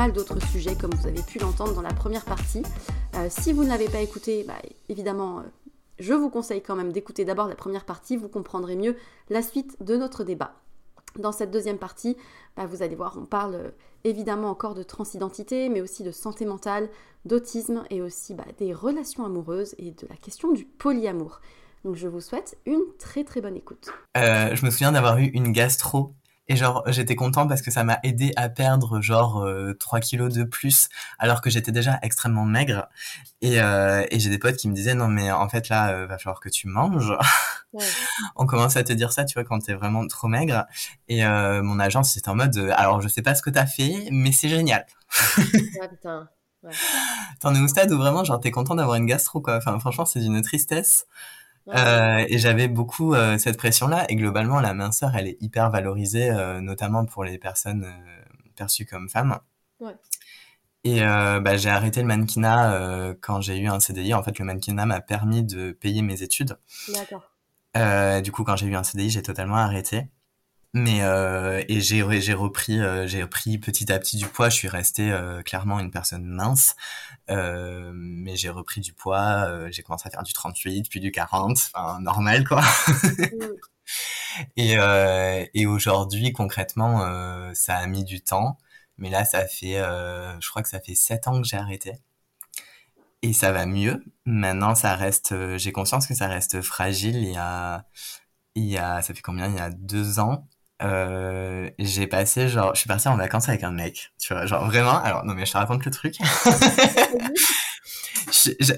Mal d'autres sujets comme vous avez pu l'entendre dans la première partie. Euh, si vous ne l'avez pas écouté, bah, évidemment, euh, je vous conseille quand même d'écouter d'abord la première partie, vous comprendrez mieux la suite de notre débat. Dans cette deuxième partie, bah, vous allez voir, on parle euh, évidemment encore de transidentité, mais aussi de santé mentale, d'autisme et aussi bah, des relations amoureuses et de la question du polyamour. Donc je vous souhaite une très très bonne écoute. Je me souviens d'avoir eu une gastro et genre, j'étais content parce que ça m'a aidé à perdre genre 3 euh, kilos de plus alors que j'étais déjà extrêmement maigre. Et, euh, et j'ai des potes qui me disaient non mais en fait là, euh, va falloir que tu manges. On commence à te dire ça, tu vois, quand t'es vraiment trop maigre. Et euh, mon agence c'était en mode, alors je sais pas ce que t'as fait, mais c'est génial. ouais, putain. Ouais. T'en es au stade où vraiment genre t'es content d'avoir une gastro quoi. Enfin franchement c'est d'une tristesse. Euh, et j'avais beaucoup euh, cette pression-là. Et globalement, la minceur, elle est hyper valorisée, euh, notamment pour les personnes perçues comme femmes. Ouais. Et bah, j'ai arrêté le mannequinat quand j'ai eu un CDI. En fait, le mannequinat m'a permis de payer mes études. D'accord. du coup, quand j'ai eu un CDI, j'ai totalement arrêté. Mais euh, et j'ai j'ai repris euh, j'ai repris petit à petit du poids. Je suis restée euh, clairement une personne mince, euh, mais j'ai repris du poids. Euh, j'ai commencé à faire du 38 puis du 40, enfin normal quoi. et et aujourd'hui concrètement, ça a mis du temps, mais là ça fait je crois que ça fait sept ans que j'ai arrêté. Et ça va mieux. Maintenant, ça reste. j'ai conscience que ça reste fragile. Il y a, il y a, ça fait combien? Il y a deux ans, euh, j'ai passé genre je suis partie en vacances avec un mec tu vois genre vraiment alors non mais je te raconte le truc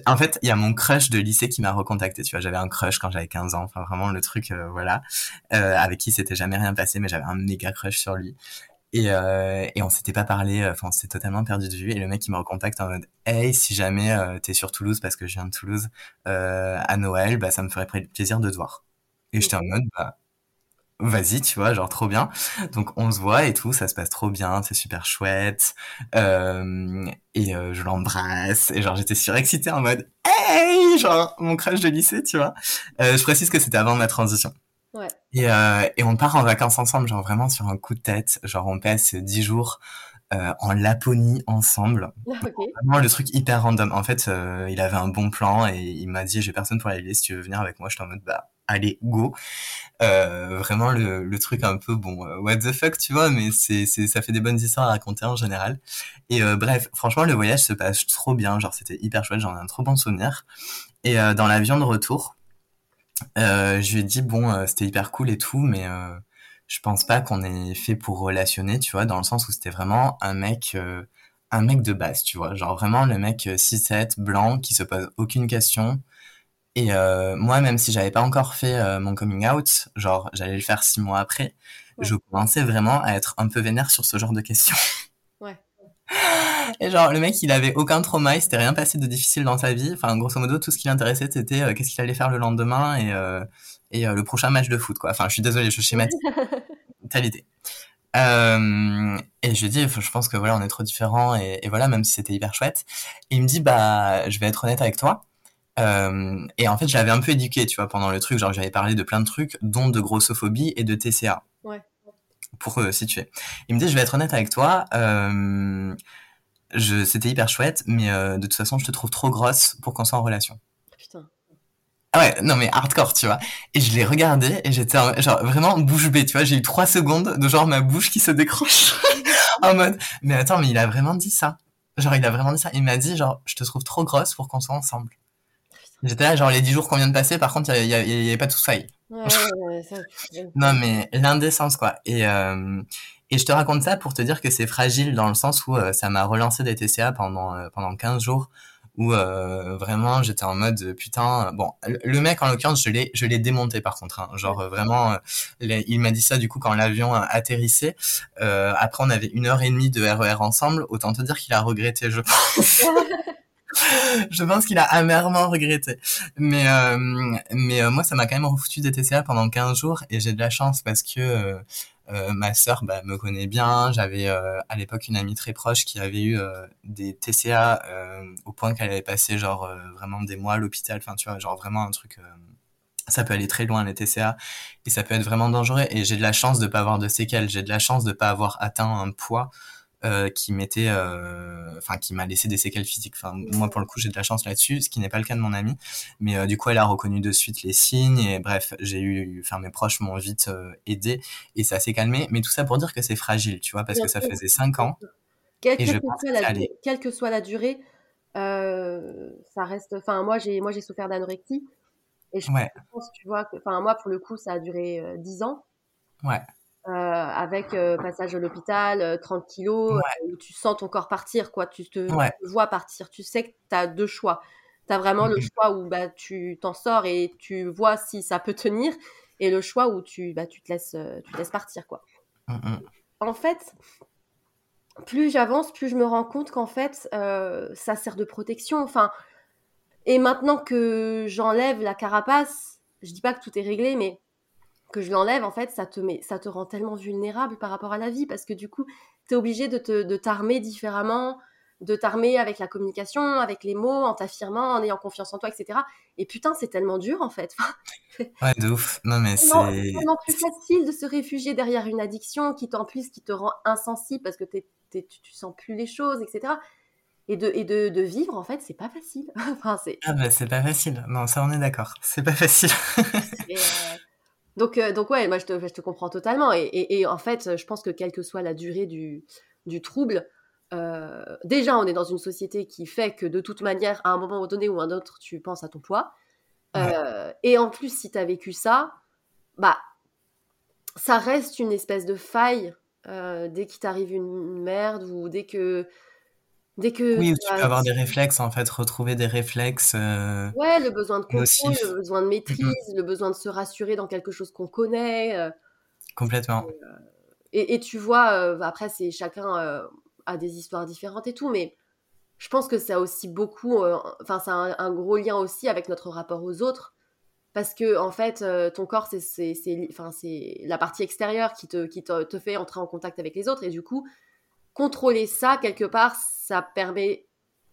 en fait il y a mon crush de lycée qui m'a recontacté tu vois j'avais un crush quand j'avais 15 ans enfin vraiment le truc euh, voilà euh, avec qui c'était jamais rien passé mais j'avais un méga crush sur lui Et, euh, et on s'était pas parlé, enfin, on s'était totalement perdu de vue. Et le mec, il me recontacte en mode, hey, si jamais euh, t'es sur Toulouse, parce que je viens de Toulouse, euh, à Noël, bah, ça me ferait plaisir de te voir. Et j'étais en mode, bah, vas-y, tu vois, genre trop bien. Donc on se voit et tout, ça se passe trop bien, c'est super chouette. Euh, et euh, je l'embrasse et genre j'étais surexcitée en mode hey, genre mon crush de lycée, tu vois. Euh, je précise que c'était avant ma transition. Ouais. Et, euh, et on part en vacances ensemble, genre vraiment sur un coup de tête. Genre on passe dix jours euh, en Laponie ensemble. Ok. Vraiment le truc hyper random. En fait, euh, il avait un bon plan et il m'a dit j'ai personne pour aller si tu veux venir avec moi. J'étais en mode bah allez go. Euh, vraiment le, le truc un peu bon euh, what the fuck tu vois mais c'est c'est ça fait des bonnes histoires à raconter en général. Et euh, bref franchement le voyage se passe trop bien genre c'était hyper chouette j'en ai un trop bon souvenir. Et euh, dans l'avion de retour euh, je lui ai dit bon euh, c'était hyper cool et tout mais je pense pas qu'on est fait pour relationner, tu vois, dans le sens où c'était vraiment un mec, un mec de base, tu vois, genre vraiment le mec 6-7, blanc, qui se pose aucune question. Et euh, moi, même si j'avais pas encore fait euh, mon coming out, genre j'allais le faire six mois après, Ouais. je commençais vraiment à être un peu vénère sur ce genre de questions. Ouais. Et genre le mec, il avait aucun trauma, il s'était rien passé de difficile dans sa vie. Enfin, grosso modo, tout ce qui l'intéressait, c'était euh, qu'est-ce qu'il allait faire le lendemain et euh, et euh, le prochain match de foot, quoi. Enfin, je suis désolée, je schématise telle idée. Euh, et je lui dis, je pense que voilà, on est trop différents et, et voilà, même si c'était hyper chouette. Et il me dit, bah, je vais être honnête avec toi. Euh, et en fait, je l'avais un peu éduqué, tu vois, pendant le truc. Genre, j'avais parlé de plein de trucs, dont de grossophobie et de TCA. Ouais. Pour euh, situer. Il me dit, je vais être honnête avec toi. Euh, je, c'était hyper chouette, mais euh, de toute façon, je te trouve trop grosse pour qu'on soit en relation. Putain. Ah ouais, non mais hardcore, tu vois. Et je l'ai regardé et j'étais en- genre vraiment bouche bée, tu vois. J'ai eu trois secondes de genre ma bouche qui se décroche en mode. Mais attends, mais il a vraiment dit ça. Genre il a vraiment dit ça. Il m'a dit genre je te trouve trop grosse pour qu'on soit ensemble. J'étais là genre les dix jours qu'on vient de passer, par contre il y, a- il y a- il y avait pas. Ouais, ouais, ouais, ça, Non mais l'indécence quoi. Et euh, et je te raconte ça pour te dire que c'est fragile dans le sens où euh, ça m'a relancé des TCA pendant euh, pendant 15 jours où euh, vraiment j'étais en mode putain bon le mec en l'occurrence je l'ai je l'ai démonté par contre hein. genre vraiment euh, il m'a dit ça du coup quand l'avion euh, après on avait une heure et demie de RER ensemble autant te dire qu'il a regretté je pense je pense qu'il a amèrement regretté mais euh, mais euh, moi ça m'a quand même refoutu des TCA pendant 15 jours et j'ai de la chance parce que euh, euh, ma sœur bah, me connaît bien. J'avais euh, à l'époque une amie très proche qui avait eu euh, des TCA au point qu'elle avait passé genre vraiment des mois à l'hôpital. Enfin, tu vois, genre vraiment un truc. ça peut aller très loin les TCA et ça peut être vraiment dangereux. Et j'ai de la chance de pas avoir de séquelles. J'ai de la chance de pas avoir atteint un poids euh, qui m'était, euh, enfin qui m'a laissé des séquelles physiques. Enfin, moi pour le coup j'ai de la chance là-dessus, ce qui n'est pas le cas de mon amie. Mais euh, du coup elle a reconnu de suite les signes et bref j'ai eu, enfin mes proches m'ont vite aidé et ça s'est calmé. Mais tout ça pour dire que c'est fragile, tu vois, parce Bien que ça sûr. faisait cinq ans. Quelle, Et quelle je que soit la, durée- quelle que soit la durée, ça reste. Enfin, moi, j'ai, moi, j'ai souffert d'anorexie. Et je Ouais, pense, tu vois, enfin, moi, pour le coup, ça a duré euh, 10 ans. ouais, euh, avec euh, passage à l'hôpital, euh, 30 kilos, ouais, euh, où tu sens ton corps partir, quoi. Tu te, ouais. vois partir. Tu sais que tu as deux choix. Tu as vraiment le choix où bah, tu t'en sors et tu vois si ça peut tenir, et le choix où tu, bah, tu, te, laisses, tu te laisses partir, quoi. En fait, plus j'avance, plus je me rends compte qu'en fait, ça sert de protection. Enfin, et maintenant que j'enlève la carapace, je dis pas que tout est réglé, mais que je l'enlève, en fait, ça te, met, ça te rend tellement vulnérable par rapport à la vie, parce que du coup, tu es obligé de, te, de t'armer différemment, de t'armer avec la communication, avec les mots, en t'affirmant, en ayant confiance en toi, etc. Et putain, c'est tellement dur, en fait. Ouais, de ouf. Non mais C'est tellement, c'est, c'est tellement plus facile de se réfugier derrière une addiction qui t'en plus, qui te rend insensible parce que t'es- t'es- tu, tu sens plus les choses, etc. Et de, et de, de vivre, en fait, c'est pas facile. enfin, c'est, ah bah c'est pas facile. Non, ça on est d'accord. C'est pas facile. euh, donc, euh, donc, ouais, moi, je te, je te comprends totalement. Et, et, et en fait, je pense que quelle que soit la durée du, du trouble, euh, déjà, on est dans une société qui fait que de toute manière, à un moment donné ou un autre, tu penses à ton poids. Ouais, Euh, et en plus, si tu as vécu ça, bah, ça reste une espèce de faille dès qu'il t'arrive une merde ou dès que dès que oui, tu peux avoir des réflexes en fait, retrouver des réflexes euh, ouais le besoin de contrôle, nocifs. le besoin de maîtrise, le besoin de se rassurer dans quelque chose qu'on connaît. euh, complètement. et, tu vois, après, c'est chacun a des histoires différentes et tout, mais je pense que ça a aussi beaucoup, enfin, ça a un, gros lien aussi avec notre rapport aux autres. Parce que, en fait, ton corps, c'est la partie extérieure qui, te, qui te, te fait entrer en contact avec les autres. Et du coup, contrôler ça, quelque part, ça permet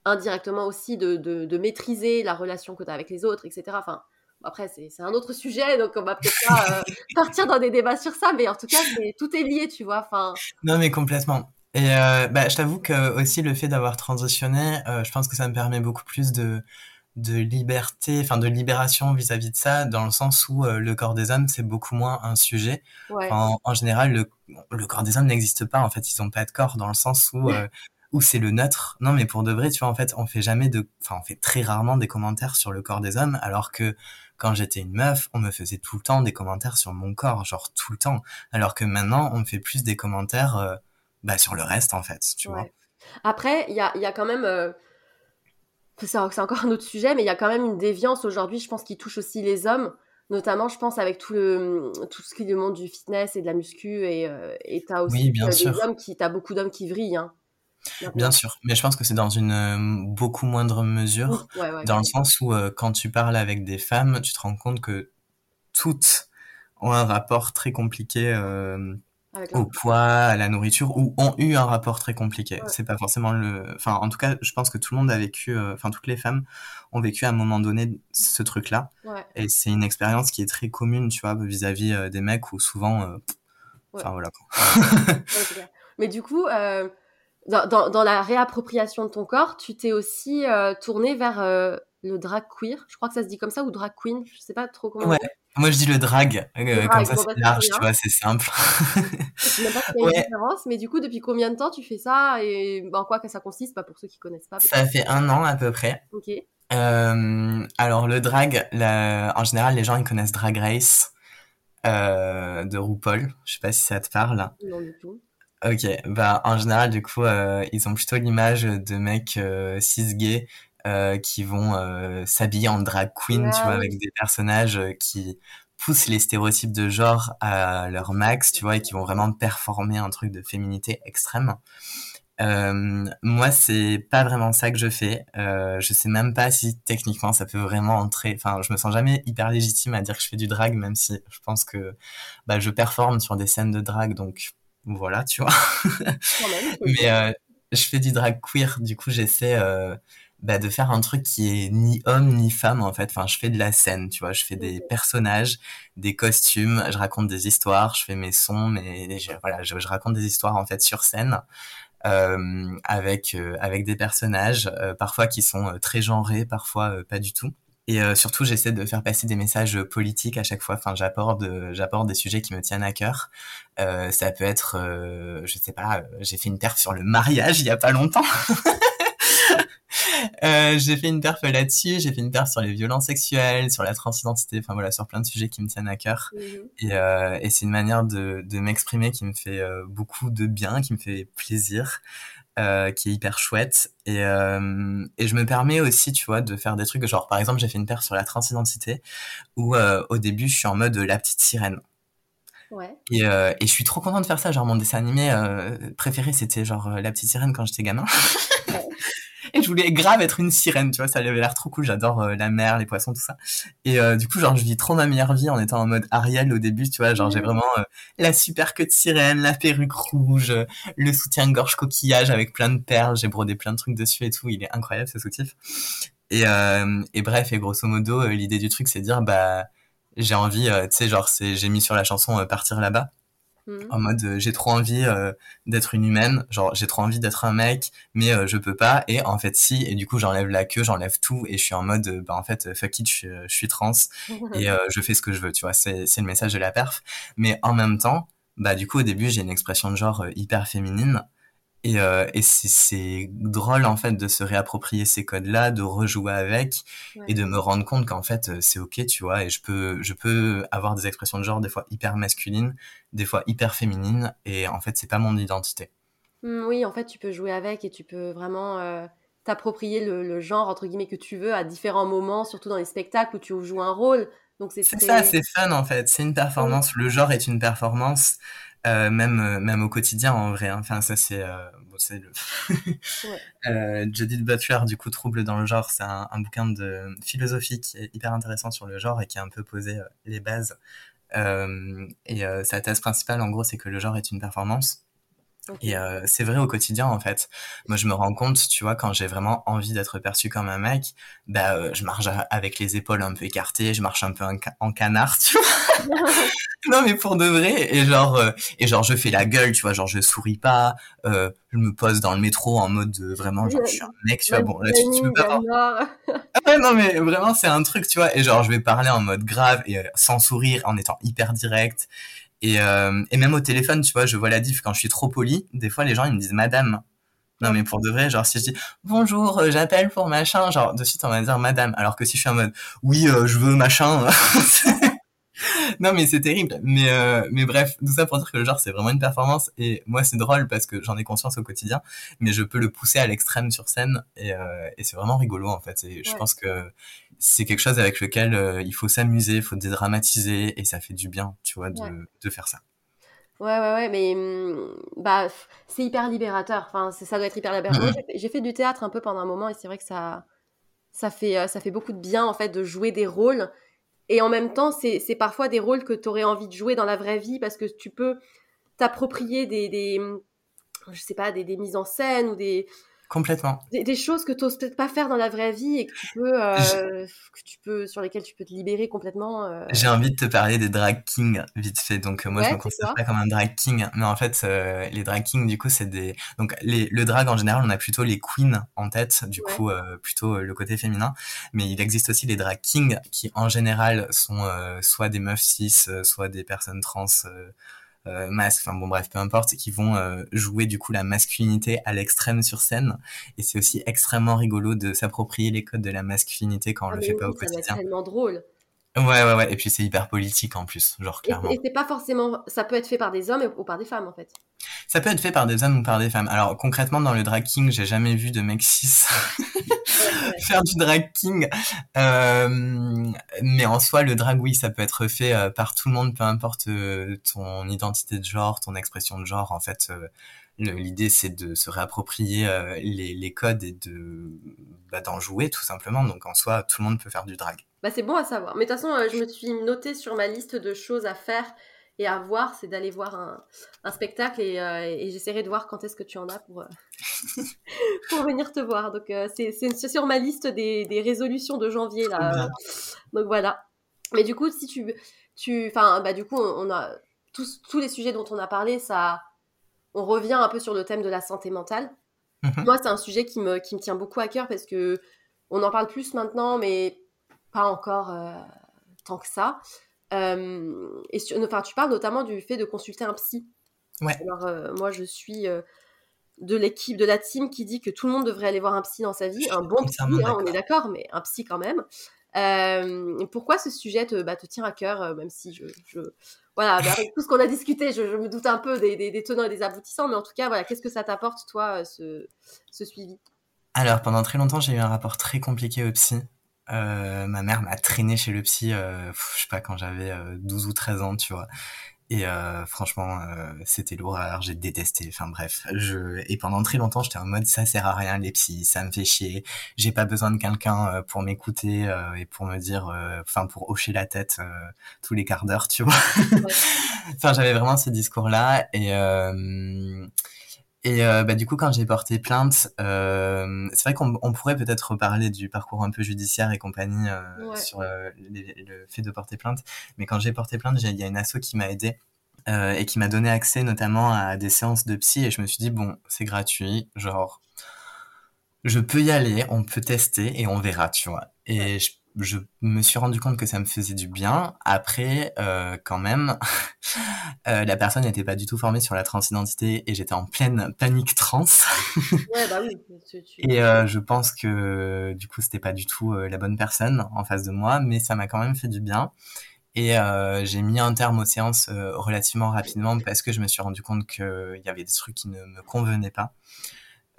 indirectement aussi de, de, maîtriser la relation que tu as avec les autres, etc. Enfin, après, c'est un autre sujet, donc on va peut-être pas euh, partir dans des débats sur ça, mais en tout cas, tout est lié, tu vois. Enfin... Non, mais complètement. Et euh, bah, je t'avoue que aussi le fait d'avoir transitionné, euh, je pense que ça me permet beaucoup plus de, de liberté, enfin de libération vis-à-vis de ça, dans le sens où le corps des hommes, c'est beaucoup moins un sujet. En, général, le, le corps des hommes n'existe pas, en fait, ils n'ont pas de corps, dans le sens où ou c'est le neutre. Non, mais pour de vrai, tu vois, en fait, on fait jamais de, enfin, on fait très rarement des commentaires sur le corps des hommes, alors que quand j'étais une meuf, on me faisait tout le temps des commentaires sur mon corps, genre tout le temps. Alors que maintenant, on me fait plus des commentaires, euh, bah, sur le reste, en fait, tu vois. Après, il y a, y a, quand même, euh, c'est encore un autre sujet, mais il y a quand même une déviance aujourd'hui, je pense, qui touche aussi les hommes. Notamment je pense avec tout le tout ce qui est le monde du fitness et de la muscu et euh, t'as aussi oui, bien des hommes qui t'as beaucoup d'hommes qui vrillent hein. Bien sûr, mais je pense que c'est dans une euh, beaucoup moindre mesure, dans le sens où euh, quand tu parles avec des femmes, tu te rends compte que toutes ont un rapport très compliqué euh, au poids, à la nourriture, ou ont eu un rapport très compliqué. C'est pas forcément le, enfin, en tout cas, je pense que tout le monde a vécu, enfin, toutes les femmes ont vécu à un moment donné ce truc-là, et c'est une expérience qui est très commune, tu vois, vis-à-vis des mecs où souvent, enfin voilà. mais du coup dans, dans, la réappropriation de ton corps, tu t'es aussi euh, tourné vers euh, le drag queer. Je crois que ça se dit comme ça ou drag queen. Je sais pas trop comment. Ouais. Moi, je dis le drag. Euh, comme ça, c'est large, tu vois, c'est simple. je sais pas y a une différence, mais du coup, depuis combien de temps tu fais ça et en quoi que ça consiste? Pas pour ceux qui connaissent pas. Ça fait un an à peu près. Ok. alors, le drag, la... en général, les gens ils connaissent Drag Race de RuPaul. Je sais pas si ça te parle. Non, du tout. Ok, bah en général du coup euh, ils ont plutôt l'image de mecs euh, cis gays euh, qui vont euh, s'habiller en drag queen, tu vois, avec des personnages euh, qui poussent les stéréotypes de genre à leur max, tu vois, et qui vont vraiment performer un truc de féminité extrême. moi, c'est pas vraiment ça que je fais. je sais même pas si techniquement ça peut vraiment entrer. Enfin, je me sens jamais hyper légitime à dire que je fais du drag, même si je pense que bah, je performe sur des scènes de drag, donc voilà, tu vois. Mais euh, je fais du drag queer, du coup j'essaie euh, bah, de faire un truc qui est ni homme ni femme en fait. Enfin, je fais de la scène, tu vois. Je fais des personnages, des costumes, je raconte des histoires, je fais mes sons, mais je, voilà, je, raconte des histoires en fait sur scène. Euh, avec avec des personnages parfois qui sont très genrés parfois pas du tout et euh, surtout, j'essaie de faire passer des messages politiques à chaque fois. Enfin, j'apporte, j'apporte des sujets qui me tiennent à cœur. Euh, ça peut être, euh, je sais pas, j'ai fait une perf sur le mariage il y a pas longtemps. j'ai fait une perf là-dessus, j'ai fait une perf sur les violences sexuelles, sur la transidentité, enfin voilà, sur plein de sujets qui me tiennent à cœur. Mhm. Et, et c'est une manière de, de m'exprimer qui me fait beaucoup de bien, qui me fait plaisir. Euh, qui est hyper chouette. Et, euh, et je me permets aussi, tu vois, de faire des trucs, genre par exemple, j'ai fait une paire sur la transidentité, où euh, au début, je suis en mode la petite sirène. Ouais. Et, et je suis trop content de faire ça. Genre, mon dessin animé préféré, c'était genre La Petite Sirène quand j'étais gamin. je voulais grave être une sirène, tu vois, ça avait l'air trop cool, j'adore euh, la mer, les poissons, tout ça. Et euh, du coup, genre, je vis trop ma meilleure vie en étant en mode Ariel au début, tu vois, genre, j'ai vraiment euh, la super queue de sirène, la perruque rouge, le soutien-gorge coquillage avec plein de perles, j'ai brodé plein de trucs dessus et tout, il est incroyable ce soutif. Et, et bref, et grosso modo, l'idée du truc, c'est de dire, bah, j'ai envie, tu sais, genre, c'est, j'ai mis sur la chanson Partir là-bas. Mhm. En mode, euh, j'ai trop envie euh, d'être une humaine, genre j'ai trop envie d'être un mec, mais euh, je peux pas. Et en fait, si. Et du coup, j'enlève la queue, j'enlève tout, et je suis en mode, bah en fait, fuck it, je, suis trans et je fais ce que je veux. Tu vois, c'est c'est le message de la perf. Mais en même temps, bah du coup, au début, j'ai une expression de genre hyper féminine. Et, euh, et c'est drôle en fait de se réapproprier ces codes-là, de rejouer avec et de me rendre compte qu'en fait c'est ok, tu vois. Et je peux je peux avoir des expressions de genre des fois hyper masculines, des fois hyper féminines, et en fait c'est pas mon identité. Mmh, oui, en fait tu peux jouer avec et tu peux vraiment euh, t'approprier le, le, genre entre guillemets que tu veux à différents moments, surtout dans les spectacles où tu joues un rôle. Donc c'est ça, c'est fun en fait. C'est une performance. Le genre est une performance. Euh, même euh, même au quotidien en vrai. hein. Enfin ça c'est euh, bon, c'est le Euh, Judith Butler du coup Trouble dans le genre, c'est un, un bouquin de philosophie qui est hyper intéressant sur le genre et qui a un peu posé euh, les bases. Euh, et euh, sa thèse principale en gros c'est que le genre est une performance. Et euh, c'est vrai au quotidien en fait. Moi je me rends compte, tu vois, quand j'ai vraiment envie d'être perçu comme un mec, bah euh, je marche avec les épaules un peu écartées, je marche un peu en canard, tu vois. non mais pour de vrai et genre euh, et genre je fais la gueule, tu vois, genre je souris pas, euh, je me pose dans le métro en mode de vraiment genre je suis un mec, tu vois. Bon là tu, tu peux pas avoir- ah ouais, non, mais vraiment, c'est un truc, tu vois. Et genre, je vais parler en mode grave et euh, sans sourire, en étant hyper direct. Et, euh, et même au téléphone, tu vois, je vois la diff quand je suis trop poli. Des fois, les gens, ils me disent madame. Non, mais pour de vrai, genre, si je dis bonjour, euh, j'appelle pour machin, genre, de suite, on va dire madame. Alors que si je suis en mode oui, euh, je veux machin. non, mais c'est terrible. Mais, euh, mais bref, tout ça pour dire que le genre, c'est vraiment une performance. Et moi, c'est drôle parce que j'en ai conscience au quotidien, mais je peux le pousser à l'extrême sur scène. Et, euh, et c'est vraiment rigolo, en fait. Et je pense que c'est quelque chose avec lequel euh, il faut s'amuser, il faut dédramatiser, et ça fait du bien, tu vois, de, Ouais. de faire ça. Ouais, ouais, ouais, mais hum, bah, c'est hyper libérateur. Enfin, ça doit être hyper libérateur. J'ai fait- du théâtre un peu pendant un moment et c'est vrai que ça, ça fait, ça fait beaucoup de bien en fait de jouer des rôles. Et en même temps, c'est parfois des rôles que tu aurais envie de jouer dans la vraie vie parce que tu peux t'approprier des, des, je sais pas, des, des mises en scène ou des, Complètement. des, des choses que tu n'oses peut-être pas faire dans la vraie vie et que tu peux, euh, que tu peux, sur lesquelles tu peux te libérer complètement. euh. J'ai envie de te parler des drag kings vite fait. Donc euh, moi Ouais, je me considère pas comme un drag king, mais en fait les drag kings du coup c'est des donc les le drag en général on a plutôt les queens en tête, du Ouais. coup plutôt le côté féminin, mais il existe aussi les drag kings qui en général sont soit des meufs cis, soit des personnes trans euh, masques, enfin bon bref, peu importe, qui vont euh, jouer du coup la masculinité à l'extrême sur scène. Et c'est aussi extrêmement rigolo de s'approprier les codes de la masculinité quand on Ah, le fait oui, pas au ça quotidien. tellement drôle. Ouais, ouais, ouais. Et puis c'est hyper politique en plus, genre clairement. et c'est pas forcément, ça peut être fait par des hommes ou par des femmes en fait. Ça peut être fait par des hommes ou par des femmes. Alors concrètement, dans le drag king, j'ai jamais vu de mec cis faire du drag king. Euh, mais en soi, le drag, oui, ça peut être fait euh, par tout le monde, peu importe euh, ton identité de genre, ton expression de genre. En fait, euh, l'idée, c'est de se réapproprier les, les codes et de bah, d'en jouer tout simplement. Donc en soi, tout le monde peut faire du drag. Bah, c'est bon à savoir. Mais de toute façon, euh, je me suis notée sur ma liste de choses à faire et à voir, c'est d'aller voir un, un spectacle et, euh, et j'essaierai de voir quand est-ce que tu en as pour, euh, pour venir te voir. Donc, c'est sur ma liste des, des résolutions de janvier, là. Donc, voilà. Mais du coup, si tu. tu enfin, bah, du coup, on, on a. Tous, tous les sujets dont on a parlé, ça. On revient un peu sur le thème de la santé mentale. Mhm. Moi, c'est un sujet qui me, qui me tient beaucoup à cœur parce que on en parle plus maintenant, mais pas encore euh, tant que ça. Euh, et sur- enfin, tu parles notamment du fait de consulter un psy. Ouais. Alors, euh, moi, je suis de l'équipe, de la team qui dit que tout le monde devrait aller voir un psy dans sa vie. Un bon psy, hein, on est d'accord, mais un psy quand même. Euh, pourquoi ce sujet te, bah, te tient à cœur, euh, même si je, je- voilà, bah, avec tout ce qu'on a discuté, je, je me doute un peu des, des- des tenants et des aboutissants, mais en tout cas, voilà, qu'est-ce que ça t'apporte, toi, ce, ce suivi? Alors, pendant très longtemps, j'ai eu un rapport très compliqué au psy. Euh, ma mère m'a traîné chez le psy, euh, je sais pas, quand j'avais euh, 12 ou 13 ans, tu vois. Et euh, franchement, euh, c'était l'horreur, j'ai détesté. Enfin bref, je et pendant très longtemps, j'étais en mode ça sert à rien les psys, ça me fait chier. J'ai pas besoin de quelqu'un euh, pour m'écouter euh, et pour me dire, euh, enfin pour hocher la tête euh, tous les quarts d'heure, tu vois. enfin j'avais vraiment ce discours-là et euh, et euh, bah, du coup, quand j'ai porté plainte, euh, c'est vrai qu'on on pourrait peut-être reparler du parcours un peu judiciaire et compagnie euh, Ouais. sur euh, les- le fait de porter plainte. Mais quand j'ai porté plainte, il y a une asso qui m'a aidé euh, et qui m'a donné accès notamment à des séances de psy. Et je me suis dit, bon, c'est gratuit, genre, je peux y aller, on peut tester et on verra, tu vois. Et je, je me suis rendu compte que ça me faisait du bien. Après, euh, quand même, euh, la personne n'était pas du tout formée sur la transidentité et j'étais en pleine panique trans. Ouais, bah oui. tu- tu- Et euh, je pense que du coup, c'était pas du tout la bonne personne en face de moi, mais ça m'a quand même fait du bien. Et j'ai mis un terme aux séances relativement rapidement parce que je me suis rendu compte qu'il y avait des trucs qui ne me convenaient pas.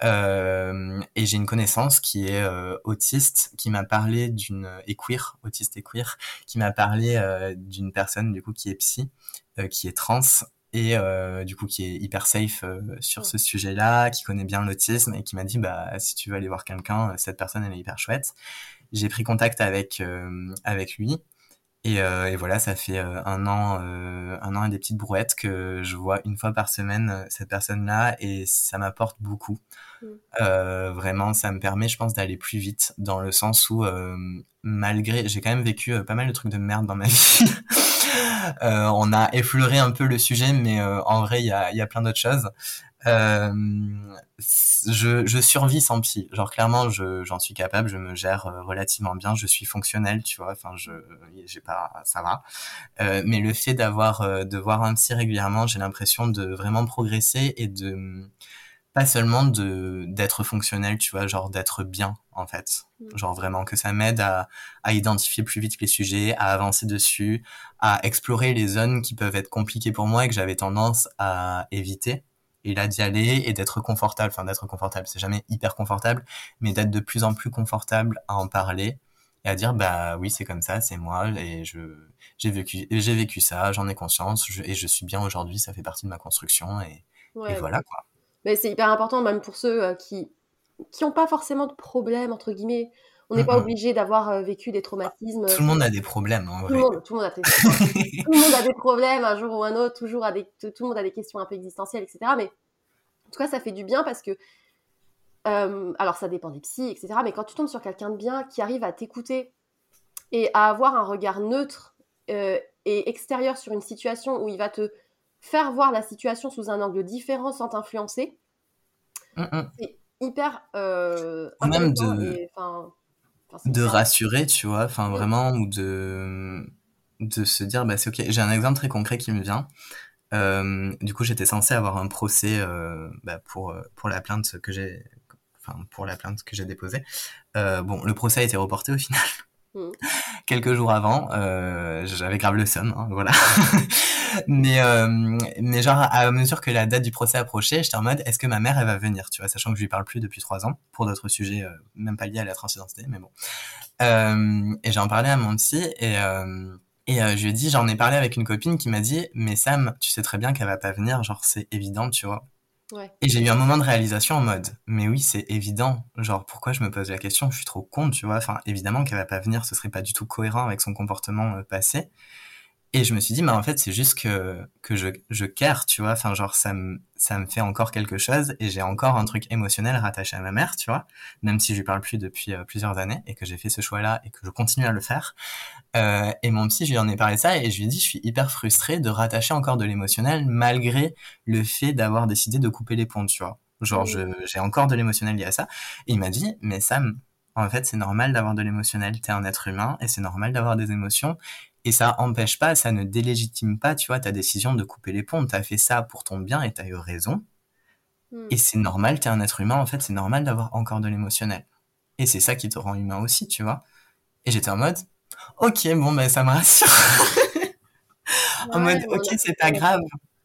Euh, et j'ai une connaissance qui est euh, autiste, qui m'a parlé d'une et queer, autiste et queer, qui m'a parlé euh, d'une personne du coup qui est psy, qui est trans et du coup qui est hyper safe sur ce sujet-là, qui connaît bien l'autisme et qui m'a dit bah si tu veux aller voir quelqu'un, cette personne elle est hyper chouette. J'ai pris contact avec avec lui et, euh, et, voilà, ça fait euh, un an, euh, un an et des petites brouettes que je vois une fois par semaine euh, cette personne-là et ça m'apporte beaucoup. Mm. Euh, vraiment, ça me permet, je pense, d'aller plus vite dans le sens où, malgré, j'ai quand même vécu pas mal de trucs de merde dans ma vie. on a effleuré un peu le sujet, mais en vrai, il y a, y a plein d'autres choses. Euh, je, je survis sans psy. Genre clairement, je, j'en suis capable, je me gère euh, relativement bien, je suis fonctionnel, tu vois. Enfin, je, j'ai pas, ça va. Euh, mais le fait d'avoir, euh, de voir un psy régulièrement, j'ai l'impression de vraiment progresser et de pas seulement de d'être fonctionnel, tu vois, genre d'être bien en fait. Mm. Genre vraiment que ça m'aide à, à identifier plus vite les sujets, à avancer dessus, à explorer les zones qui peuvent être compliquées pour moi et que j'avais tendance à éviter et là d'y aller et d'être confortable, enfin d'être confortable, c'est jamais hyper confortable, mais d'être de plus en plus confortable à en parler et à dire bah oui c'est comme ça, c'est moi et je j'ai vécu j'ai vécu ça, j'en ai conscience et je suis bien aujourd'hui, ça fait partie de ma construction et, voilà quoi. Mais c'est hyper important même pour ceux euh, qui qui n'ont pas forcément de problème entre guillemets. On n'est pas obligé d'avoir euh, vécu des traumatismes. Tout le monde a des problèmes, en vrai. Tout le monde, tout le monde, a, des... tout le monde a des problèmes un jour ou un autre, toujours tout le monde a des questions un peu existentielles, etc. Mais en tout cas, ça fait du bien parce que, euh, alors ça dépend des psys, etc. Mais quand tu tombes sur quelqu'un de bien qui arrive à t'écouter et à avoir un regard neutre euh, et extérieur sur une situation où il va te faire voir la situation sous un angle différent sans t'influencer, c'est hyper euh, même de de rassurer, tu vois, enfin vraiment, ou de, de se dire, bah c'est ok. J'ai un exemple très concret qui me vient. Euh, du coup, j'étais censé avoir un procès euh, bah, pour euh, pour la plainte que j'ai, enfin pour la plainte que j'ai déposée. Euh, bon, le procès a été reporté au final. Mmh. Quelques jours avant, euh, j'avais grave le seum, hein, voilà. mais euh, mais genre à mesure que la date du procès approchait, j'étais en mode est-ce que ma mère elle va venir, tu vois, sachant que je lui parle plus depuis trois ans pour d'autres sujets, euh, même pas liés à la transidentité, mais bon. Euh, et j'en parlais à mon psy et et je lui ai dit, j'en ai parlé avec une copine qui m'a dit, mais Sam, tu sais très bien qu'elle va pas venir, genre c'est évident, tu vois. Et j'ai eu un moment de réalisation en mode, mais oui, c'est évident. Genre, pourquoi je me pose la question? Je suis trop con, tu vois. Enfin, évidemment qu'elle va pas venir, ce serait pas du tout cohérent avec son comportement euh, passé. Et je me suis dit, mais en fait, c'est juste que, que je, je care, tu vois. Enfin, genre, ça me, ça me fait encore quelque chose et j'ai encore un truc émotionnel rattaché à ma mère, tu vois. Même si je lui parle plus depuis euh, plusieurs années et que j'ai fait ce choix-là et que je continue à le faire. Euh, et mon psy, je lui en ai parlé ça et je lui ai dit, je suis hyper frustrée de rattacher encore de l'émotionnel malgré le fait d'avoir décidé de couper les ponts, tu vois. Genre, j'ai encore de l'émotionnel lié à ça. Et il m'a dit, mais Sam, en fait, c'est normal d'avoir de l'émotionnel. T'es un être humain et c'est normal d'avoir des émotions. Et ça empêche pas, ça ne délégitime pas, tu vois, ta décision de couper les ponts. T'as fait ça pour ton bien et t'as eu raison. Hmm. Et c'est normal, t'es un être humain, en fait, c'est normal d'avoir encore de l'émotionnel. Et c'est ça qui te rend humain aussi, tu vois. Et j'étais en mode, ok, bon, ben ça me rassure. en mode, ok, c'est pas grave.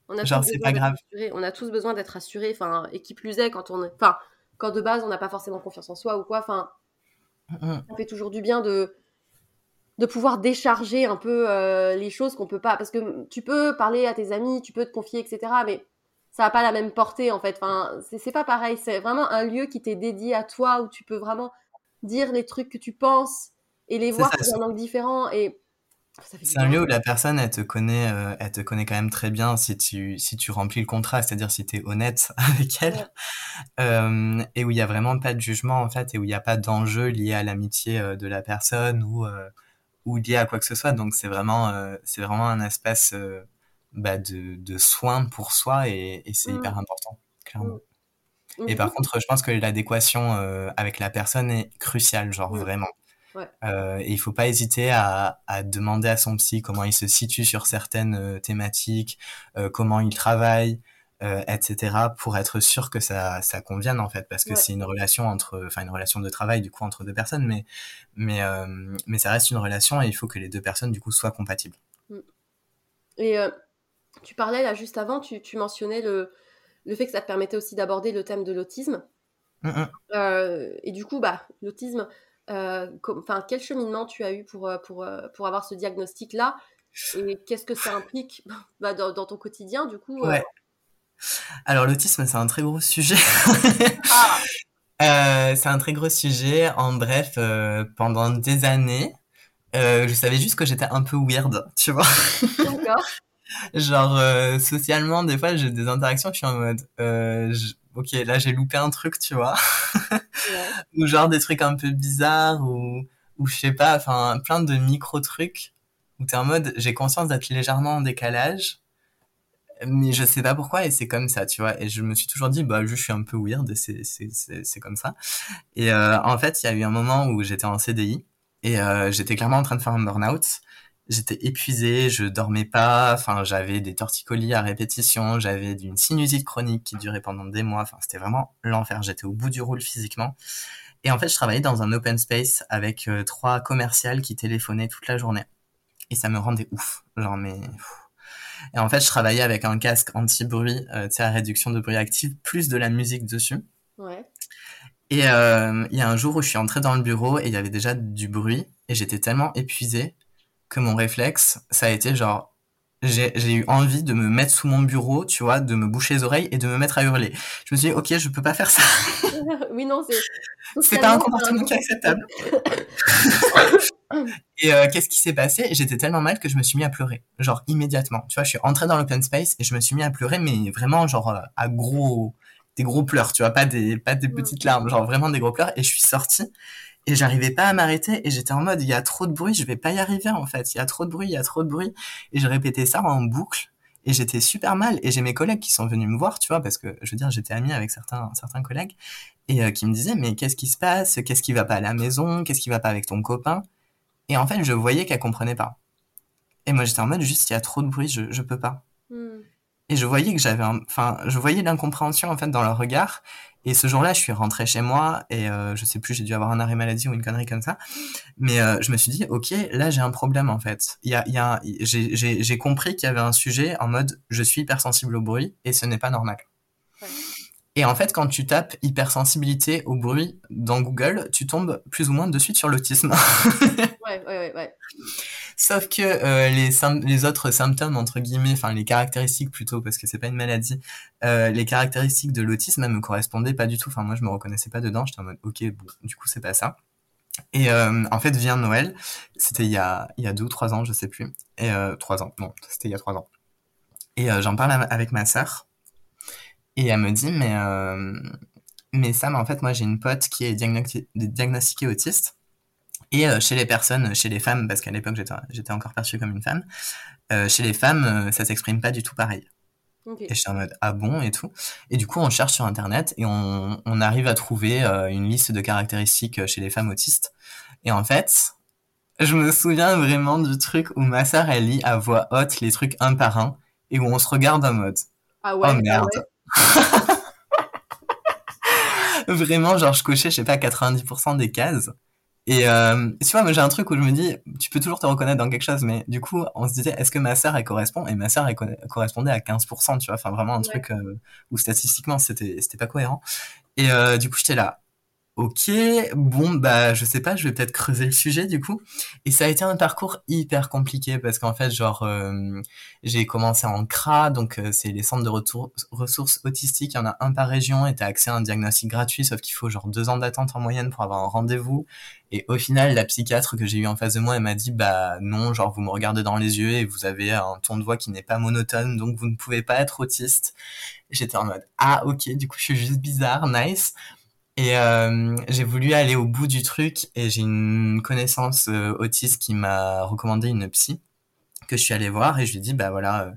On a Genre, c'est pas grave. On a tous besoin d'être rassurés, enfin, et qui plus est, quand on enfin, quand de base on n'a pas forcément confiance en soi ou quoi, enfin, mm, mm. ça fait toujours du bien de, de pouvoir décharger un peu euh, les choses qu'on peut pas. Parce que tu peux parler à tes amis tu peux te confier etc mais ça n'a pas la même portée en fait. Enfin c'est pas pareil. C'est vraiment un lieu qui t'est dédié à toi où tu peux vraiment dire les trucs que tu penses et les voir sous un angle différent et c'est un lieu où la personne elle te connaît euh, elle te connaît quand même très bien si tu si tu remplis le contrat c'est-à-dire si tu es honnête avec elle. Euh, et où il y a vraiment pas de jugement en fait et où il n'y a pas d'enjeu lié à l'amitié de la personne ou ou lié à quoi que ce soit. Donc c'est vraiment, euh, c'est vraiment un espace euh, bah, de, de soins pour soi et, et c'est hyper mmh. important, clairement. Mmh. Et par mmh. contre, je pense que l'adéquation euh, avec la personne est cruciale, genre vraiment. Ouais. Euh, et il faut pas hésiter à, à, demander à son psy comment il se situe sur certaines thématiques, comment il travaille, euh, etc. pour être sûr que ça, ça convienne en fait parce que c'est une relation entre enfin une relation de travail du coup entre deux personnes mais mais euh, mais ça reste une relation et il faut que les deux personnes du coup soient compatibles. Mm. Et euh, tu parlais là juste avant tu, tu, mentionnais le le fait que ça te permettait aussi d'aborder le thème de l'autisme. Mm, mm. et du coup bah l'autisme enfin quel cheminement tu as eu pour pour pour avoir ce diagnostic là Et qu'est-ce que ça implique bah, dans, ton quotidien, du coup ouais. Alors, l'autisme, c'est un très gros sujet. ah. c'est un très gros sujet. En bref, pendant des années, je savais juste que j'étais un peu weird, tu vois. D'accord. Genre, socialement, des fois, j'ai des interactions, je suis en mode, ok, là j'ai loupé un truc, tu vois. ou genre des trucs un peu bizarres, ou, ou je sais pas, enfin plein de micro trucs où t'es en mode j'ai conscience d'être légèrement en décalage, mais je sais pas pourquoi et c'est comme ça, tu vois. Et je me suis toujours dit bah je suis un peu weird, c'est c'est c'est comme ça. Et euh, en fait, il y a eu un moment où j'étais en CDI et euh, j'étais clairement en train de faire un burn-out j'étais épuisé, je dormais pas, enfin j'avais des torticolis à répétition, j'avais une sinusite chronique qui durait pendant des mois, enfin c'était vraiment l'enfer, j'étais au bout du rôle physiquement. Et en fait, je travaillais dans un open space avec euh, trois commerciales qui téléphonaient toute la journée. Et ça me rendait ouf, genre mais Et en fait, je travaillais avec un casque anti-bruit, euh, tu sais, à réduction de bruit actif, plus de la musique dessus. Ouais. Et euh, il y a un jour où je suis entré dans le bureau et il y avait déjà du bruit et j'étais tellement épuisé que mon réflexe, ça a été genre, j'ai eu envie de me mettre sous mon bureau, tu vois, de me boucher les oreilles et de me mettre à hurler. Je me suis dit, ok, je peux pas faire ça. oui, non, c'est. C'est pas un comportement qui est acceptable. et euh, qu'est-ce qui s'est passé? J'étais tellement mal que je me suis mis à pleurer, genre immédiatement. Tu vois, je suis entré dans l'open space et je me suis mis à pleurer, mais vraiment genre euh, à gros, des gros pleurs, tu vois, pas des, pas des petites larmes, genre vraiment des gros pleurs. Et je suis sortie et j'arrivais pas à m'arrêter et j'étais en mode il y a trop de bruit, je vais pas y arriver en fait, il y a trop de bruit, il y a trop de bruit. Et je répétais ça en boucle et j'étais super mal. Et j'ai mes collègues qui sont venus me voir, tu vois parce que je veux dire, j'étais ami avec certains certains collègues et euh, qui me disaient mais qu'est-ce qui se passe? Qu'est-ce qui va pas à la maison? Qu'est-ce qui va pas avec ton copain? Et en fait, je voyais qu'elle comprenait pas. Et moi j'étais en mode juste il y a trop de bruit, je je peux pas. Hmm. Et je voyais que j'avais enfin je voyais l'incompréhension en fait dans leur regard et ce jour-là, je suis rentré chez moi et euh, je sais plus, j'ai dû avoir un arrêt maladie ou une connerie comme ça. Mais euh, je me suis dit, ok, là j'ai un problème en fait. Il y a, il y a, j'ai compris qu'il y avait un sujet en mode, je suis hypersensible au bruit et ce n'est pas normal. Et en fait, quand tu tapes hypersensibilité au bruit dans Google, tu tombes plus ou moins de suite sur l'autisme. ouais, ouais, ouais, ouais. Sauf que euh, les, les autres symptômes, entre guillemets, enfin les caractéristiques plutôt, parce que c'est pas une maladie, euh, les caractéristiques de l'autisme, elles me correspondaient pas du tout. Enfin, moi, je me reconnaissais pas dedans. J'étais en mode, ok, bon, du coup, c'est pas ça. Et euh, en fait, vient Noël, c'était il y a, il y a deux ou trois ans, je sais plus. Et euh, trois ans, non, c'était il y a trois ans. Et euh, j'en parle avec ma sœur. Et elle me dit, mais, mais Sam, en fait, moi, j'ai une pote qui est diagnostiquée autiste. Et euh, chez les personnes, chez les femmes, parce qu'à l'époque j'étais encore perçue comme une femme, euh, chez les femmes, euh, ça s'exprime pas du tout pareil. Et je suis en mode ah bon et tout. Et du coup, on cherche sur internet et on, on arrive à trouver une liste de caractéristiques chez les femmes autistes. Et en fait, je me souviens vraiment du truc où ma sœur elle lit à voix haute les trucs un par un et où on se regarde en mode ah ouais, oh merde. vraiment, genre je cochais je sais pas 90% des cases. Et euh, tu vois, j'ai un truc où je me dis, tu peux toujours te reconnaître dans quelque chose, mais du coup, on se disait, est-ce que ma sœur elle correspond? Et ma sœur elle correspondait à 15%, tu vois, enfin vraiment un truc euh, où statistiquement c'était c'était pas cohérent. Et euh, du coup, j'étais là, Ok, bon bah je sais pas, je vais peut-être creuser le sujet du coup. Et ça a été un parcours hyper compliqué parce qu'en fait genre euh, j'ai commencé en CRA, donc euh, c'est les centres de ressources autistiques, il y en a un par région et t'as accès à un diagnostic gratuit, sauf qu'il faut genre deux ans d'attente en moyenne pour avoir un rendez-vous. Et au final la psychiatre que j'ai eu en face de moi elle m'a dit bah non genre vous me regardez dans les yeux et vous avez un ton de voix qui n'est pas monotone donc vous ne pouvez pas être autiste. J'étais en mode ah ok du coup je suis juste bizarre nice et euh, j'ai voulu aller au bout du truc et j'ai une connaissance euh, autiste qui m'a recommandé une psy que je suis allée voir et je lui ai dit bah voilà euh,